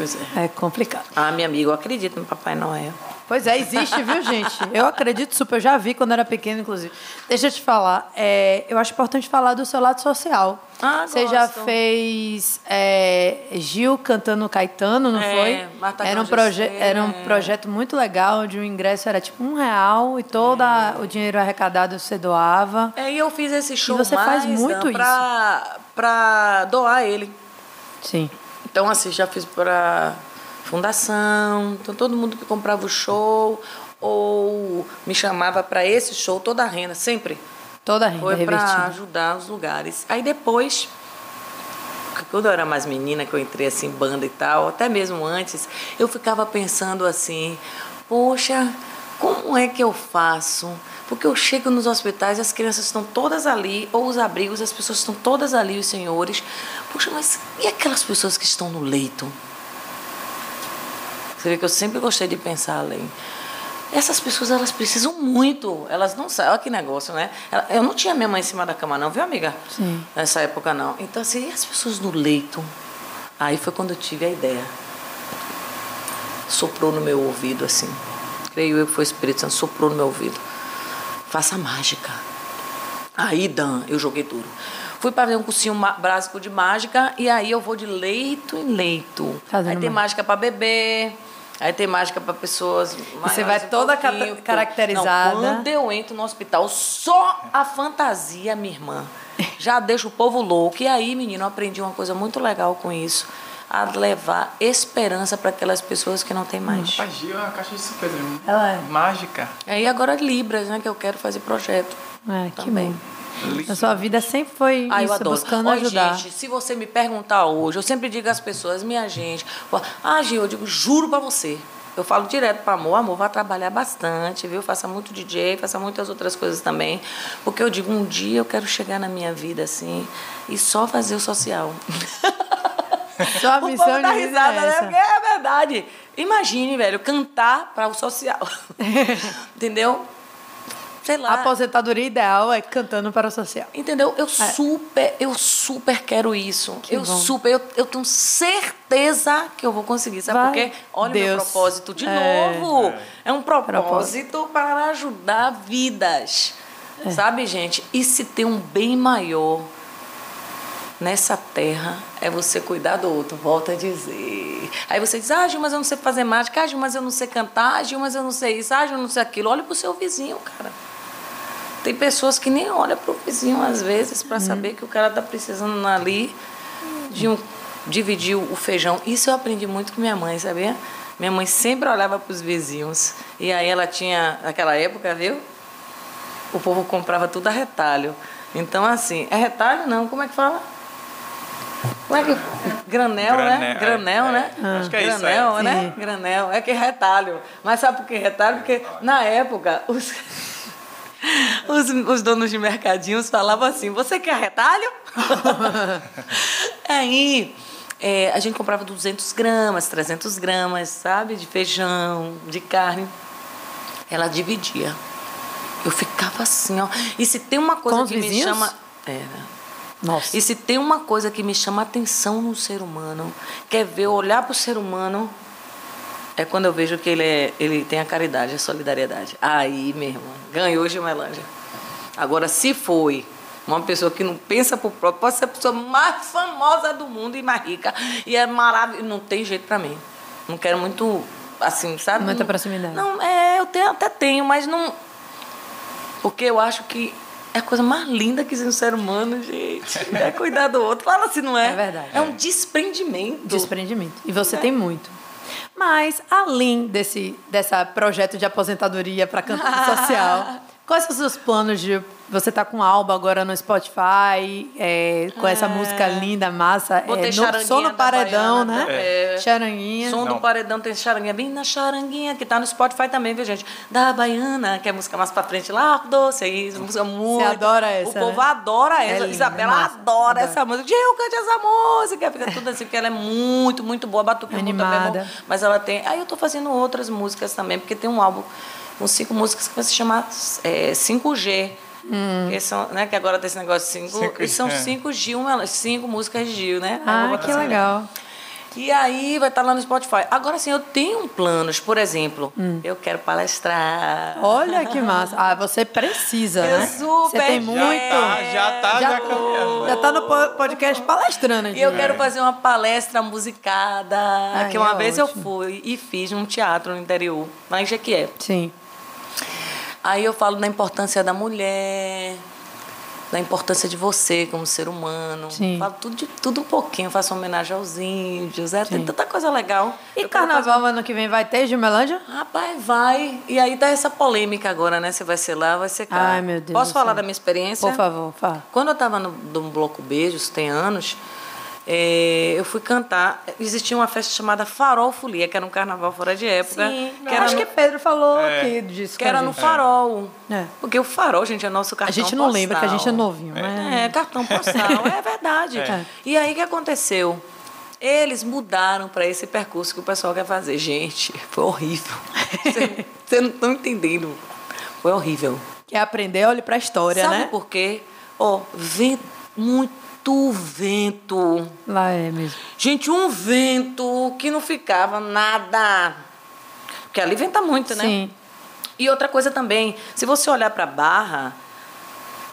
Pois é. É complicado. Ah, minha amiga, eu acredito no Papai Noel. Pois é, existe, viu, gente? Eu acredito super, eu já vi quando era pequena, inclusive. Deixa eu te falar, é, eu acho importante falar do seu lado social. Ah, Você já gosto. fez é, Gil cantando Caetano, não É, foi? Marta Era um, proje era um é. projeto muito legal, onde o ingresso era tipo um real e todo a- o dinheiro arrecadado você doava. É, e eu fiz esse show você faz mais, muito Dan, pra, pra doar ele. Sim. Então, assim, já fiz para fundação. Então, todo mundo que comprava o show ou me chamava para esse show, toda a renda, sempre Toda a renda foi para ajudar os lugares. Aí depois, quando eu era mais menina, que eu entrei assim em banda e tal, até mesmo antes, eu ficava pensando assim, poxa, como é que eu faço? Porque eu chego nos hospitais e as crianças estão todas ali, ou os abrigos, as pessoas estão todas ali, os senhores. Poxa, mas e aquelas pessoas que estão no leito? Você vê que eu sempre gostei de pensar além. Essas pessoas, elas precisam muito. Elas não sabem. Olha que negócio, né? Eu não tinha minha mãe em cima da cama, não, viu, amiga? Sim. Nessa época, não. Então, assim, e as pessoas no leito? Aí foi quando eu tive a ideia. Soprou no meu ouvido, assim. Creio eu que foi o Espírito Santo, soprou no meu ouvido. Faça mágica. Aí, Dan, eu joguei duro. Fui para ver um cursinho básico de mágica e aí eu vou de leito em leito. Fazendo aí tem mágica para bebê, aí tem mágica para pessoas você vai um toda cata- caracterizada. Não, quando eu entro no hospital, só a fantasia, minha irmã, já deixa o povo louco. E aí, menino, eu aprendi uma coisa muito legal com isso. A levar esperança para aquelas pessoas que não têm mais. Rapaz, Gil é uma caixa de surpresa. Ela é. Mágica. Aí agora Libras, né? Que eu quero fazer projeto. É, que bom. A sua vida sempre foi Ah, eu isso, adoro. buscando Olha, ajudar. gente, se você me perguntar hoje, eu sempre digo às pessoas, minha gente, ah, Gil, eu digo, juro pra você. Eu falo direto para amor, amor, vai trabalhar bastante, viu? Faça muito DJ, faça muitas outras coisas também. Porque eu digo, um dia eu quero chegar na minha vida assim e só fazer o social. Sua o missão povo dá de vida risada, é né? Porque é verdade. Imagine, velho, cantar para o social. Entendeu? sei lá. A aposentadoria ideal é cantando para o social. Entendeu? Eu super, eu super quero isso. Que eu bom. super, eu, eu tenho certeza que eu vou conseguir. Sabe Vai. por quê? Olha o meu Deus. propósito de É. novo. É um propósito para ajudar vidas. É. Sabe, gente? E se tem um bem maior nessa terra é você cuidar do outro, volta a dizer. Aí você diz, ah, Gil, mas eu não sei fazer mágica, ah, Gil, mas eu não sei cantar, ah, Gil, mas eu não sei isso, ah, Gil, eu não sei aquilo. Olha pro seu vizinho, cara. Tem pessoas que nem olham pro vizinho às vezes para saber que o cara tá precisando ali de um dividir o feijão. Isso eu aprendi muito com minha mãe, sabia? Minha mãe sempre olhava para os vizinhos. E aí ela tinha, naquela época, viu? O povo comprava tudo a retalho. Então, assim, é retalho não, como é que fala? Como é que. Granel, né? Granel, Granel, é, né? é. Acho que é isso, Granel, é. né? Granel. É que é retalho. Mas sabe por que retalho? Porque na época, os, os, os donos de mercadinhos falavam assim: você quer retalho? Aí. é, a gente comprava 200 gramas, 300 gramas, sabe? De feijão, de carne. Ela dividia. Eu ficava assim, ó. E se tem uma coisa Com os que me chama. Era. Nossa. E se tem uma coisa que me chama atenção no ser humano, quer ver, olhar para o ser humano, é quando eu vejo que ele, é, ele tem a caridade, a solidariedade. Aí, meu irmão, ganhou Gemelândia. Agora, se foi uma pessoa que não pensa por próprio, pode ser a pessoa mais famosa do mundo e mais rica. E é maravilhoso. Não tem jeito para mim. Não quero muito, assim, sabe? Muita proximidade. Não, é, eu tenho, até tenho, mas não. Porque eu acho que é a coisa mais linda que existe no ser humano, gente. É cuidar do outro. Fala se não é. É verdade. É um desprendimento. Desprendimento. E você tem muito. Mas, além desse dessa projeto de aposentadoria para canto social, quais são os seus planos de. Você tá com Alba agora no Spotify, é, com essa música linda, massa. Botei é, no, charanguinha som no paredão, Baiana, né? é. Charanguinha. Som do. Paredão tem charanguinha, bem na charanguinha, que tá no Spotify também, viu, gente? Da Baiana, que é a música mais pra frente lá, doce, aí, música muito. adora essa, O povo né? adora É essa. linda, Isabela massa, adora adora. essa música. Gil, cante essa música. Fica tudo assim, porque ela é muito, muito boa. Batuque é. Animada. Mas ela tem. Aí eu tô fazendo outras músicas também, porque tem um álbum com cinco músicas que vai se chamar é, 5G. Hum. Que, são, né, que agora tem esse negócio de cinco. Cinco- e são é. cinco Gil, cinco músicas de Gil, né? Ah, que botar- legal. e aí vai estar lá no Spotify. Agora sim, eu tenho planos, por exemplo, Hum. eu quero palestrar. Olha que massa. Ah, você precisa, Eu né? super Você tem quero. muito. Tá, já tá, já, Já, caminhando. já tá no po- podcast palestrando aqui. E eu quero fazer uma palestra musicada, Ai, que uma é vez ótimo. eu fui e fiz num teatro no interior, lá em Jequié. Sim. Aí eu falo da importância da mulher, da importância de você como ser humano. Sim. Falo tudo, de tudo um pouquinho, faço homenagem aos índios, é, tem tanta coisa legal. E Eu carnaval ano que vem vai ter, Gilmelândia? Rapaz, vai. E aí tá essa polêmica agora, né? Se vai ser lá, vai ser cá. Ai, meu Deus Posso falar da minha experiência? Por favor, fala. Quando eu estava no, no Bloco Beijos, tem anos, eh, eu fui cantar. Existia uma festa chamada Farol Folia, que era um carnaval fora de época. que era acho no, que Pedro falou É. aqui disso. que a era no farol. É. Porque o farol, gente, é nosso cartão A gente não postal. lembra que a gente é novinho, né? É, cartão postal, é verdade. É. E aí o que aconteceu? Eles mudaram para esse percurso que o pessoal quer fazer. Gente, foi horrível. Vocês não estão entendendo. Foi horrível. Quer aprender, olhe pra história, Sabe né? por quê? Ó, vento, muito vento. Lá é mesmo. Gente, um vento que não ficava nada. Porque ali venta muito, né? Sim. E outra coisa também, se você olhar para Barra,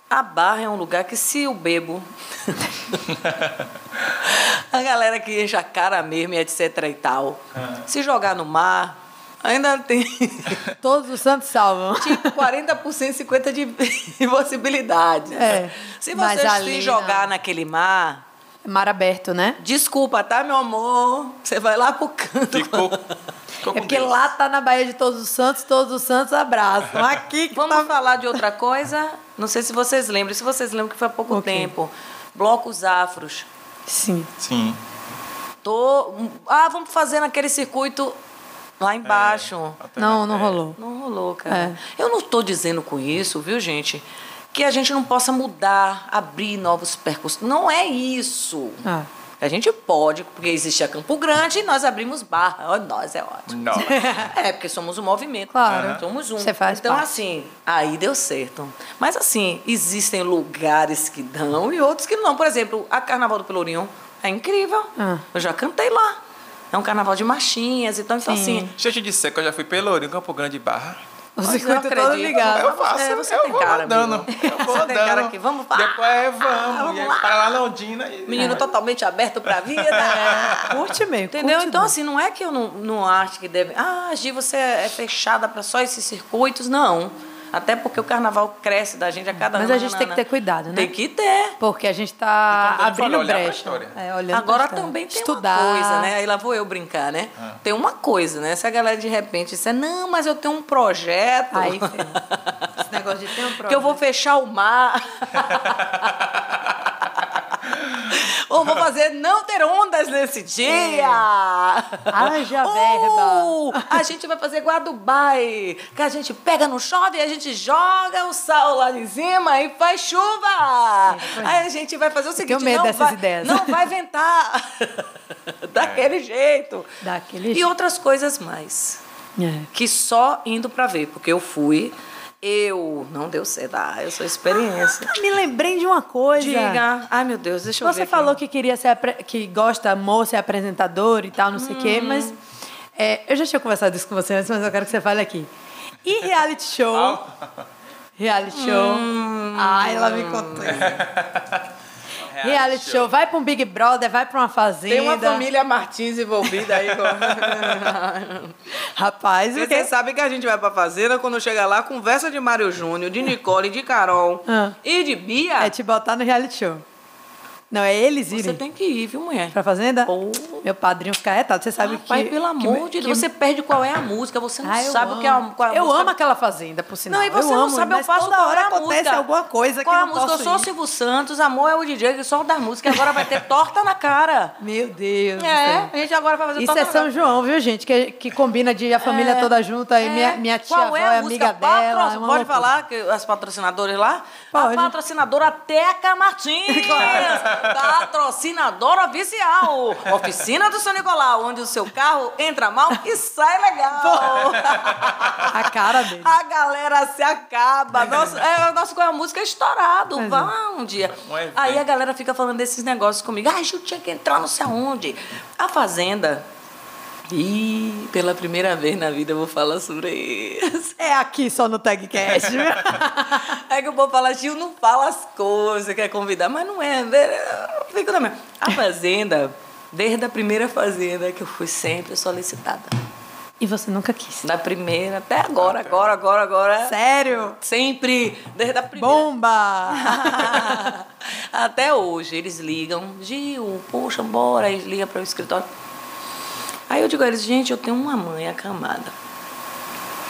a Barra é um lugar que se eu bebo, a galera que enche a cara mesmo e etc e tal, se jogar no mar, ainda tem Todos os santos salvam. tipo 40%, 50% de possibilidades. É, Se mas você ali se jogar não. naquele mar, Mar aberto, né? desculpa, tá, meu amor? Você vai lá pro canto. Ficou, ficou É porque Deus. lá tá na Baía de Todos os Santos, Todos os Santos abraçam. Aqui que Vamos tá... falar de outra coisa? Não sei se vocês lembram. Se vocês lembram que foi há pouco Ok. tempo. Blocos afros. Sim. Sim. Tô... Ah, vamos fazer naquele circuito lá embaixo. Não, não É. rolou. Não rolou, cara. É. Eu não estou dizendo com isso, viu, gente? Que a gente não possa mudar, abrir novos percursos. Não é isso. Ah. A gente pode, porque existia Campo Grande e nós abrimos barra. Nós é ótimo. Nós. É, porque somos um movimento. Claro. Somos um. Você faz então, parte. assim, aí deu certo. Mas, assim, existem lugares que dão e outros que não. Por exemplo, a Carnaval do Pelourinho é incrível. Ah. Eu já cantei lá. É um carnaval de machinhas. Então, então Sim. assim, Deixa eu te dizer que eu já fui Pelourinho, Campo Grande e Barra. O circuito todo ligado. Eu faço, É, você eu tem vou cara, andando. amigo. Eu vou Você andando. tem cara aqui, vamos lá. Depois é, vamos. vamos e aí lá. para lá na Ondina. E... menino totalmente aberto pra vida. Curte meio, Entendeu? curte Então, mesmo. assim, não é que eu não, não acho que deve. Ah, Gi, você é fechada para só esses circuitos. Não. Até porque o carnaval cresce da gente a cada Mas ano. a gente tem que ter cuidado, né? Tem que ter. Porque a gente tá E como ele abrindo pra brecha. história. É, olhando Agora também tem Estudar. uma coisa, né? Aí lá vou eu brincar, né? Ah. Tem uma coisa, né? Se a galera de repente disser, não, mas eu tenho um projeto. Aí. Esse negócio de ter um que eu vou fechar o mar. Ou vou fazer não ter ondas nesse dia. Haja Ou a gente vai fazer Guadubai, que a gente pega no chove e a gente joga o sal lá de cima e faz chuva. Aí a gente vai fazer o seguinte, medo não, dessas vai, ideias. não vai ventar. Daquele jeito. Daquele E jeito. outras coisas mais É. que só indo pra ver, porque eu fui, eu não deu certo. Ah, eu sou experiência. Me lembrei de uma coisa. Diga, ai meu Deus, deixa eu ver. Você aqui. falou que queria ser que gosta, amor, ser apresentador e tal, não sei o quê, Hum. mas é, eu já tinha conversado isso com você antes, mas eu quero que você fale aqui. E reality show? reality show. Hum. Ai, ela me contou. isso. reality show. Vai pra um Big Brother, vai pra uma fazenda. Tem uma família Martins envolvida aí. com- Rapaz, o Você sabe que a gente vai pra fazenda, quando chega lá, conversa de Mário Júnior, de Nicole, de Carol Ah. e de Bia. É te botar no reality show. Não, é eles irem Você tem que ir, viu, mulher? pra fazenda? Oh. Meu padrinho fica retado. Você sabe Pai, que... pelo que- amor de que- Deus, você perde qual é a música, você não Ah, eu sabe o que é a, qual é a Eu música. amo aquela fazenda, por sinal. Não, e você eu não amo, sabe, eu faço toda qual hora é acontece música. alguma coisa qual que é a não música? Eu sou o. Silvio Santos, amor é o DJ que solta a música, agora vai ter torta na cara. Meu Deus É, a gente agora vai fazer Isso torta é na São cara. João, viu, gente? Que, que combina de a família É, toda junta. E é. minha, minha tia Qual avó é é a amiga dela. É Pode loucura. falar que as patrocinadoras lá? Pode. A patrocinadora Teca Martins. patrocinadora oficial. Oficina do São Nicolau, onde o seu carro entra mal e sai legal. A cara dele. A galera se acaba. Nossa, é, nossa, com a música é estourado. É. Vá um dia. Evento. Aí a galera fica falando desses negócios comigo. Ai, Gil, tinha que entrar não sei aonde. A Fazenda. Ih, pela primeira vez na vida eu vou falar sobre isso. É aqui só no Tagcast? É que o povo fala, Gil, não fala as coisas, quer convidar, mas não é. Fico na minha. A Fazenda, desde a primeira Fazenda que eu fui sempre solicitada. E você nunca quis. Da primeira até agora, agora, agora, agora. Sério? Sempre, desde a primeira. Bomba! Até hoje, eles ligam, Gil, poxa, bora, eles ligam para o escritório. Aí eu digo a eles, gente, eu tenho uma mãe acamada.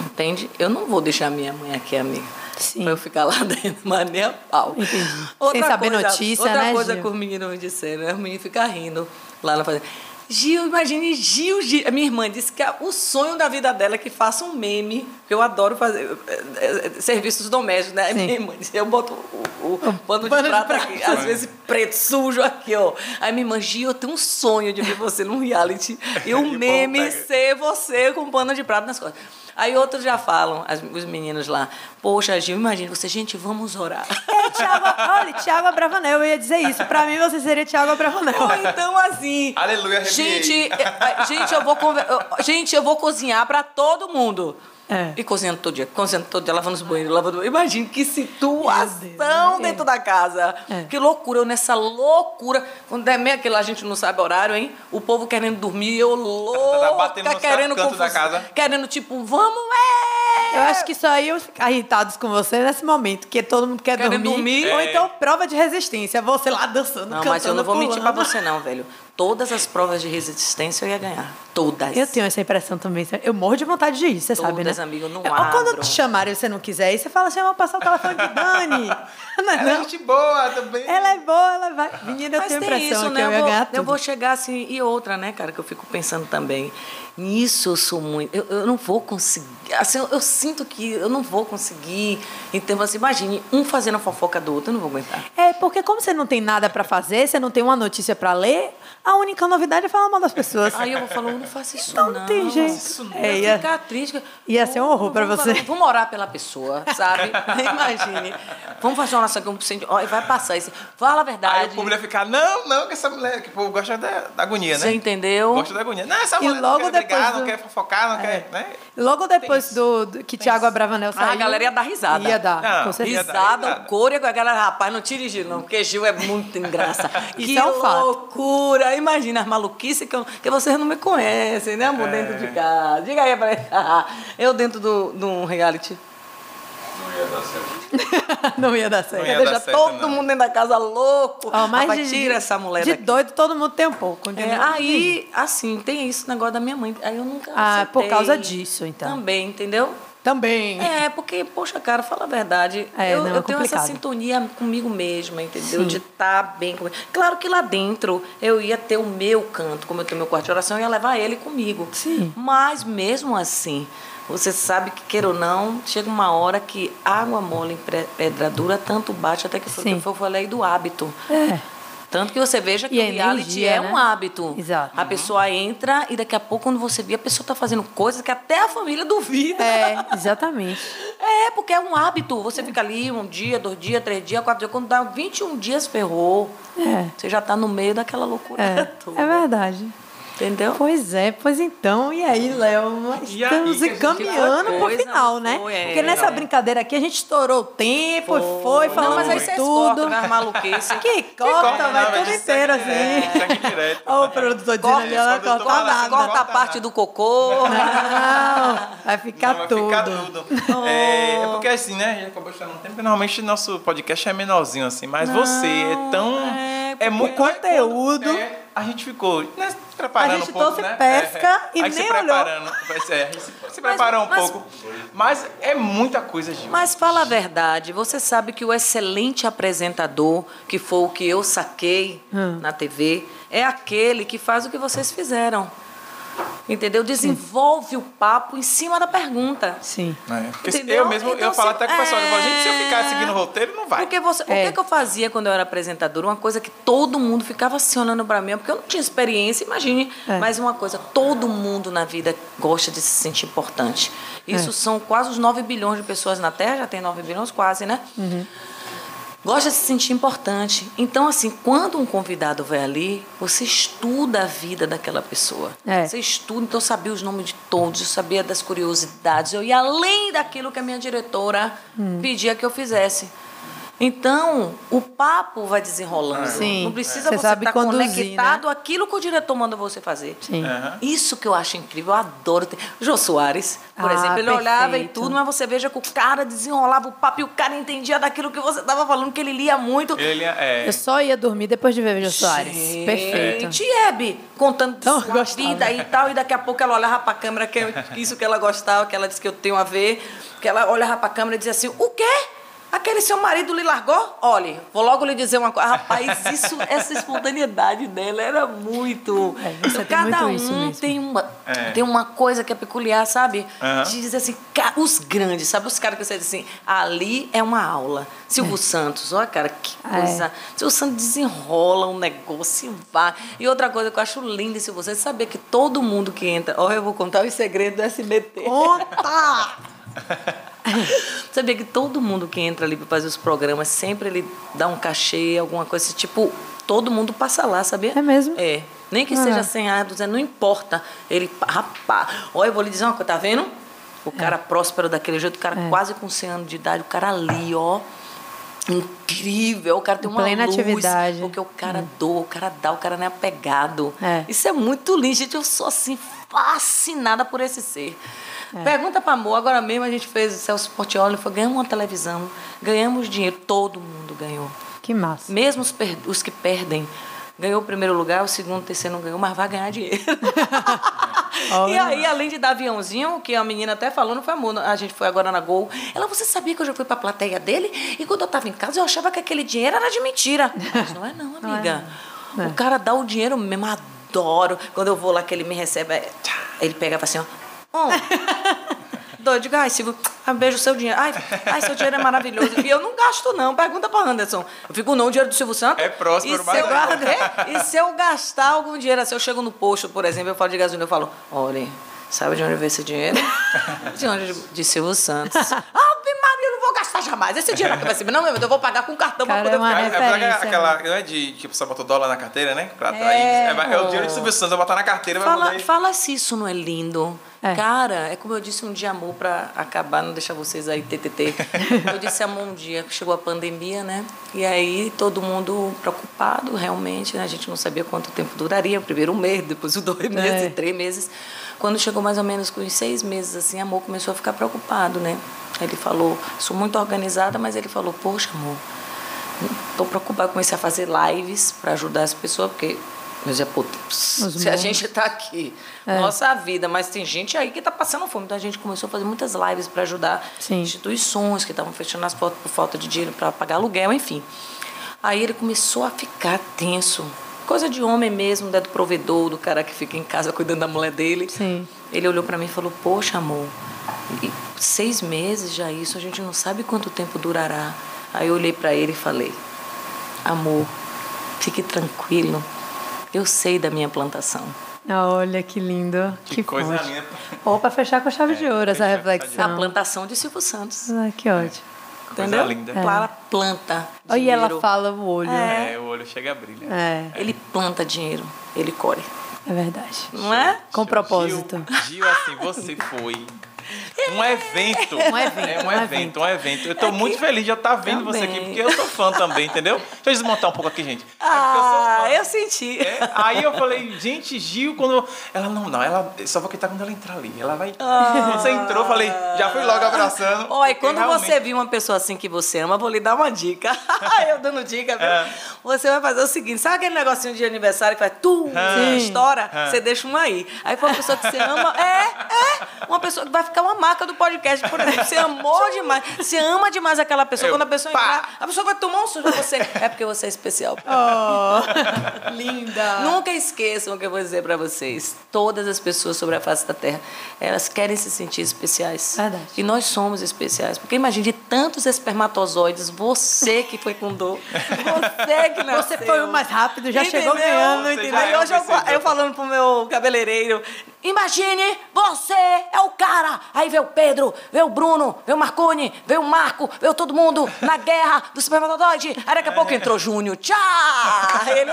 Entende? Eu não vou deixar minha mãe aqui, amiga. Sim. Pra eu ficar lá dentro, mas nem a pau. Entendi. Sem saber notícia, outra né, coisa Gil? que os meninos me disseram, né? Os meninos ficam rindo lá na fazenda. Gil, imagine Gil, Gil. A minha irmã disse que a- o sonho da vida dela é que faça um meme, que eu adoro fazer eh, eh, serviços domésticos, né? Aí Sim. Minha irmã disse, eu boto o, o pano de pano de prata prata. aqui, às vezes preto, sujo aqui, ó. Aí minha irmã, Gil, eu tenho um sonho de ver você num reality e o o meme pega. ser você com pano de prata nas costas. Aí outros já falam, as- os meninos lá, poxa, Gil, imagina você, gente, vamos orar. É, Thiago, olha, Thiago Abravanel, eu ia dizer isso. Pra mim, você seria Thiago Abravanel. Ou então assim. Aleluia, arrepiei. Gente, eh, gente, eu vou gente, eu vou cozinhar pra todo mundo. É. E cozinhando todo dia, cozinhando todo dia, lavando os banheiros, lavando. Imagina que situação Deus, né? dentro da casa. É. Que loucura, eu nessa loucura. Quando é meio que lá a gente não sabe horário, hein? O povo querendo dormir, eu louca, batendo nos querendo cantos da confusão, casa. Querendo, tipo, vamos, é! Eu acho que só iam ficar irritados com você nesse momento, que todo mundo quer Querem dormir. dormir. Ou É. então prova de resistência. Você lá dançando, Não, cantando, mas eu não vou mentir pra pulando. você, não, velho. Todas as provas de resistência eu ia ganhar. Todas. Eu tenho essa impressão também. Eu morro de vontade de ir, você sabe, né? Todas, amigo, eu não É, ou Quando abro. te chamarem e você não quiser ir, você fala assim, eu vou passar o telefone de Dani. Não é Ela é não? gente boa também. Ela é boa, ela vai. Menina, eu Mas tenho a tem impressão isso, que né? eu ia Eu vou, ganhar eu tudo. vou chegar assim. E outra, né, cara, que eu fico pensando também. Nisso eu sou muito. Eu, eu não vou conseguir. Assim, eu, eu sinto que eu não vou conseguir. Termos assim, imagine, um fazendo a fofoca do outro, eu não vou aguentar. É, porque como você não tem nada pra fazer, você não tem uma notícia pra ler, a única novidade é falar mal das pessoas. Aí eu vou falar, não faça isso, Então não. não tem jeito. Isso não. É, É, ia- ficar triste. ia ser um horror pra Vamos você. falar, Vamos orar pela pessoa, sabe? Imagine. Vamos fazer uma oração um sente- ó, vai passar isso. Fala a verdade. Aí o público ia ficar, não, não, que essa mulher, que o povo gosta da, da agonia, né? Você entendeu? Gosta da agonia. Não, essa E mulher logo não quer brigar, depois não do- quer fofocar, não quer, né? Logo depois do, do que Tiago Abravanel saiu. Ah, a galera ia dar risada. Ia dar, Não, com certeza. Risada, risada. o couro e a galera, rapaz, não tire Gil, não, porque Gil é muito engraçado. Que é um fato. loucura! Imagina as maluquices que, eu, que vocês não me conhecem, né, amor? Dentro de casa. Diga aí pra ele. Eu dentro do- de um reality. não ia dar certo. Não ia Deixa dar certo, todo não. mundo dentro da casa louco. Ó, mas Rapaz, de, tira essa mulher de daqui. doido todo mundo tem um pouco. É, aí, assim, tem isso, negócio da minha mãe. Aí eu nunca Ah, por causa disso, então. Também, entendeu? Também. É, porque, poxa, cara, fala a verdade. É, eu não, é eu tenho essa sintonia comigo mesma, entendeu? Sim. De estar bem comigo. Claro que lá dentro eu ia ter o meu canto, como eu tenho meu quarto de oração, eu ia levar ele comigo. Sim. Mas mesmo assim, você sabe que, queira ou não, chega uma hora que água mole em pedra dura, tanto bate, até que foi que eu falei do hábito. É. Tanto que você veja que E o a reality energia, é né? um hábito. Exato. A pessoa entra e daqui a pouco, quando você vê, a pessoa está fazendo coisas que até a família duvida. É, exatamente. É, porque é um hábito. Você fica ali um dia, dois dias, três dias, quatro dias. Quando dá 21 dias, ferrou. É. Você já está no meio daquela loucura É, toda. é verdade. Entendeu? Pois é, pois então, e aí, Léo? Nós aí estamos que a gente encaminhando vai- pro coisa, final, né? foi, é, Porque nessa é. brincadeira aqui a gente estourou o tempo, foi, falando Não, mas aí tudo. cortam, né, as maluquices. Que corta, corta, vai tudo vai inteiro segue assim. Ó, o produtor dizendo ali, ela Corta, corta corta, nada. Corta a corta parte nada. do cocô. Não, vai ficar Não, vai tudo. ficar tudo. É, é porque assim, né? Gente acabou estourando um tempo. porque Normalmente nosso podcast é menorzinho assim, mas você é tão. é, É, muito conteúdo- É, a gente ficou né, se preparando A gente um pouco, trouxe né? pesca É, e aí se nem olhou. preparando. É, a gente se, se preparou um mas- pouco. Mas é muita coisa, Gil. Mas fala a verdade, você sabe que o excelente apresentador, que foi o que eu saquei Hum. na TV, é aquele que faz o que vocês fizeram. Entendeu? Desenvolve o papo em cima da pergunta. Sim. É, eu mesmo, Então, eu falo até com o pessoal, eu falo, gente, se eu ficar é. seguindo o roteiro, não vai. Porque você, o É. que, que eu fazia quando eu era apresentadora? Uma coisa que todo mundo ficava assim olhando pra mim, porque eu não tinha experiência, imagine. É. Mas uma coisa, todo mundo na vida gosta de se sentir importante. Isso É. são quase os 9 bilhões de pessoas na Terra, já tem 9 bilhões quase, né? Uhum. Gosta de se sentir importante. Então, assim, quando um convidado vai ali, você estuda a vida daquela pessoa. É. Você estuda, então eu sabia os nomes de todos, eu sabia das curiosidades, eu ia além daquilo que a minha diretora Hum. pedia que eu fizesse. Então, o papo vai desenrolando. Sim. Não precisa Você você sabe estar conduzir, conectado àquilo que o diretor manda você fazer. Sim. Aham. Isso que eu acho incrível, eu adoro. ter- Jô Soares, por Ah, exemplo, ele olhava e perfeito. tudo, mas você veja que o cara desenrolava o papo e o cara entendia daquilo que você estava falando, que ele lia muito. Ele é. Eu só ia dormir depois de ver Jô Soares. Gente, Perfeito. Hebe, contando de Então, eu sua gostava. vida e tal, e daqui a pouco ela olhava pra câmera, que é isso que ela gostava, que ela disse que eu tenho a ver, que ela olhava pra câmera e dizia assim, o quê? Aquele seu marido lhe largou? Olha, vou logo lhe dizer uma coisa. Rapaz, isso, essa espontaneidade dela era muito. É, você tem Cada muito um tem uma, É. tem uma coisa que é peculiar, sabe? De dizer assim, os grandes, sabe? Os caras que você diz assim, ali é uma aula. Silvio Santos, olha, cara, que É. coisa. Silvio Santos desenrola um negócio e vai. E outra coisa que eu acho linda, se você saber que todo mundo que entra. Olha, eu vou contar os segredos do SBT. Conta! Sabia que todo mundo que entra ali para fazer os programas, sempre ele dá um cachê, alguma coisa assim, tipo, todo mundo passa lá, sabia? É mesmo? É. Nem que Ah. seja 100 reais, 200, não importa. Ele, rapaz, olha, eu vou lhe dizer uma coisa, tá vendo? O cara próspero daquele jeito, o cara É. quase com 100 anos de idade, o cara ali, ó. Incrível, o cara tem Em uma plena luz, atividade. porque o cara doa, o cara dá, o cara não é apegado. É. Isso é muito lindo, gente. Eu sou assim fascinada por esse ser. É. Pergunta para amor. Agora mesmo a gente fez o Celso Portioli, foi ganhamos uma televisão, ganhamos dinheiro, todo mundo ganhou. Que massa. Mesmo os, per- os que perdem. Ganhou o primeiro lugar, o segundo, o terceiro não ganhou, mas vai ganhar dinheiro. E aí, além de dar aviãozinho, que a menina até falou, não foi amor, a gente foi agora na Gol. Ela, você sabia que eu já fui pra plateia dele? E quando eu tava em casa, eu achava que aquele dinheiro era de mentira. Mas não é não, amiga. O cara dá o dinheiro mesmo, adoro. Quando eu vou lá que ele me recebe, é, ele pega e fala assim, ó. "Hum." Doido, digo, ai, Silvio, ah, beijo o seu dinheiro. Ai, ai, seu dinheiro é maravilhoso. E eu não gasto, não. Pergunta pra Anderson. Eu fico, não, o dinheiro do Silvio Santos. É próspero, e se eu, é, E se eu gastar algum dinheiro, assim, eu chego no posto, por exemplo, eu falo de gasolina, eu falo, olha, sabe de onde veio esse dinheiro? De onde? De Silvio Santos. Ave Maria, eu não vou gastar jamais. Esse dinheiro aqui vai ser, não, meu, eu vou pagar com cartão poder é uma ficar. É, é aquela, não é de que a pessoa botou dólar na carteira, né? Pra atrair. É, É, é o dinheiro de Silvio Santos, vai botar na carteira, vai Fala, poder... fala se isso não é lindo. É. Cara, é como eu disse um dia amor pra acabar, não deixar vocês aí TTT. Eu disse amor um dia, chegou a pandemia, né? E aí todo mundo preocupado, realmente, né? A gente não sabia quanto tempo duraria, primeiro um mês, depois os dois meses, É. três meses. Quando chegou mais ou menos com uns seis meses, assim, amor começou a ficar preocupado, né? Ele falou, sou muito organizada, mas ele falou, poxa, amor, Estou preocupada, comecei a fazer lives para ajudar as pessoas, porque eu dizia, pô, se a gente está aqui, É. nossa vida, mas tem gente aí que está passando fome. Então a gente começou a fazer muitas lives para ajudar Sim. instituições que estavam fechando as portas por falta de dinheiro para pagar aluguel, enfim. Aí ele começou a ficar tenso. Coisa de homem mesmo, né, do provedor, do cara que fica em casa cuidando da mulher dele. Sim. Ele olhou para mim e falou: Poxa, amor, seis meses já isso, a gente não sabe quanto tempo durará. Aí eu olhei para ele e falei: Amor, fique tranquilo, eu sei da minha plantação. Olha que lindo. Que coisa forte. linda. Ou pra fechar com chave de ouro essa com A reflexão. plantação de Silvio Santos. Ah, que ótimo. Coisa Entendeu? linda. Clara planta. Olha, e ela dinheiro. fala o olho. É, É, o olho chega a brilhar. é, Ele planta dinheiro, ele colhe. verdade. Não é? Com propósito. Gil, Gil, assim, você foi um evento. Um evento, É um um evento, um evento. Eu tô muito feliz de eu estar vendo você aqui, Também. porque eu sou fã também, entendeu? Deixa eu desmontar um pouco aqui, gente. É Ah, eu eu senti. É, aí eu falei, gente, Gil, quando. Ela, não, não, ela só vou quitar quando ela entrar ali. Ela vai. Quando você entrou, eu falei, já fui logo abraçando. Olha, quando realmente- você viu uma pessoa assim que você ama, vou lhe dar uma dica. eu dando dica, viu? É. Você vai fazer o seguinte: sabe aquele negocinho de aniversário que faz tu, Sim. estoura? É. Você deixa uma aí. Aí foi uma pessoa que você ama. É, é. Uma pessoa que vai ficar uma marca do podcast, por exemplo. Você amou demais. Você ama demais aquela pessoa. Eu, Quando a pessoa pá. entrar, a pessoa vai tomar um sujo de você. É porque você é especial. Oh, linda. Nunca esqueçam o que eu vou dizer pra vocês. Todas as pessoas sobre a face da Terra, elas querem se sentir especiais. Verdade. E nós somos especiais. Porque imagine de tantos espermatozoides, você que foi com dor, você que nasceu. Você foi o mais rápido, já chegou Entendeu? ganhando, Você entendeu? é um hoje eu, vencedor. eu falando pro meu cabeleireiro, imagine, você é o cara. Aí veio o Pedro, veio o Bruno, veio o Marconi, veio o Marco, veio todo mundo na guerra do espermatozoide. Aí daqui a pouco entrou Júnior. Tchau! Ele...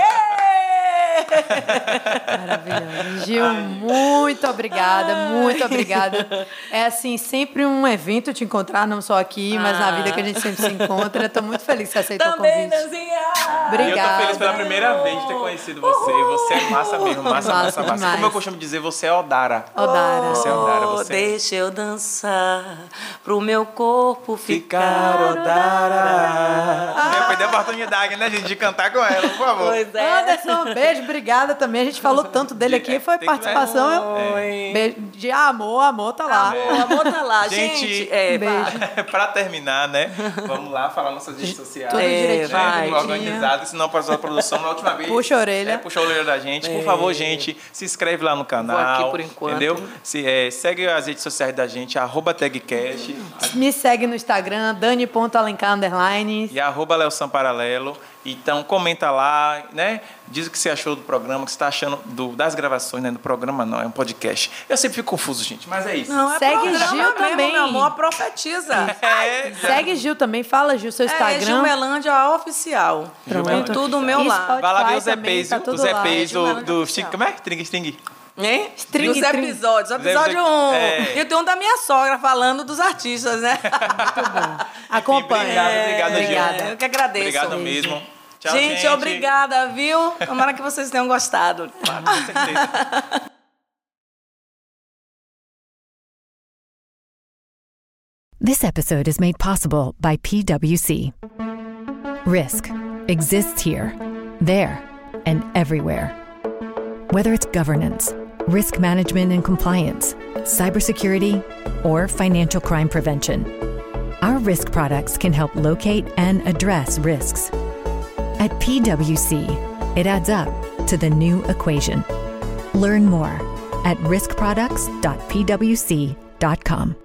Maravilhoso. Gil, muito obrigada, muito obrigada. É assim, sempre um evento te encontrar, não só aqui, mas na vida que a gente sempre se encontra. Estou muito feliz que você aceitou Também, o convite. Nanzinha! E eu Obrigada. tô feliz pela primeira vez de ter conhecido você. Você é massa mesmo, massa, Massa massa, massa. Como eu costumo dizer, você é Odara. Odara. Você é Odara, Oh, você é. Deixa eu dançar pro meu corpo Ficar ficar. Odara. Eu perdi a oportunidade, né, gente, de cantar com ela, por favor. Pois é. Anderson, um beijo, obrigada também. A gente falou tanto dele aqui, foi Tem que- participação. Oi. Beijo de amor, amor tá lá. O amor tá lá, gente. Gente, é, beijo. pra terminar, né? Vamos lá falar nossas redes sociais. Tudo É, direitinho. Tudo organizado, senão passou a produção na última vez. Puxa a orelha. É, puxa a orelha da gente. Por favor, gente, se inscreve lá no canal. Aqui por enquanto. Entendeu? Se, é, segue as redes sociais da gente, arroba tagcast Me segue no Instagram, dani.alencar, underline. e arroba Leosan Paralelo. Então, comenta lá, né? Diz o que você achou do programa, o que você está achando do- das gravações, né? Do programa não, é um podcast. Eu sempre fico confuso, gente, mas é isso. Não, é Segue programa Gil mesmo, também. Meu amor, profetiza. É, Segue Gil também, fala Gil, seu É, Instagram. Gilmelândia Oficial. Pronto. Tem tudo meu lá. Vai lá ver os também, EPs, tá os tudo lá. EPs do, Oficial. Sting, como é? Tring Sting. Hein? String, Dos string. episódios. O episódio 1. é. E tem um da minha sogra falando dos artistas, né? Acompanha. Obrigado, obrigado, Gil. Obrigada. Eu que agradeço. Obrigado mesmo. Tchau, gente. gente, obrigada, viu? Tomara que vocês tenham gostado. Claro, com certeza. This episode is made possible by PWC. Risk exists here, there, and everywhere. Whether it's governance, risk management and compliance, cybersecurity, or financial crime prevention. Our risk products can help locate and address risks. At PwC, it adds up to the new equation. Learn more at riskproducts.pwc.com.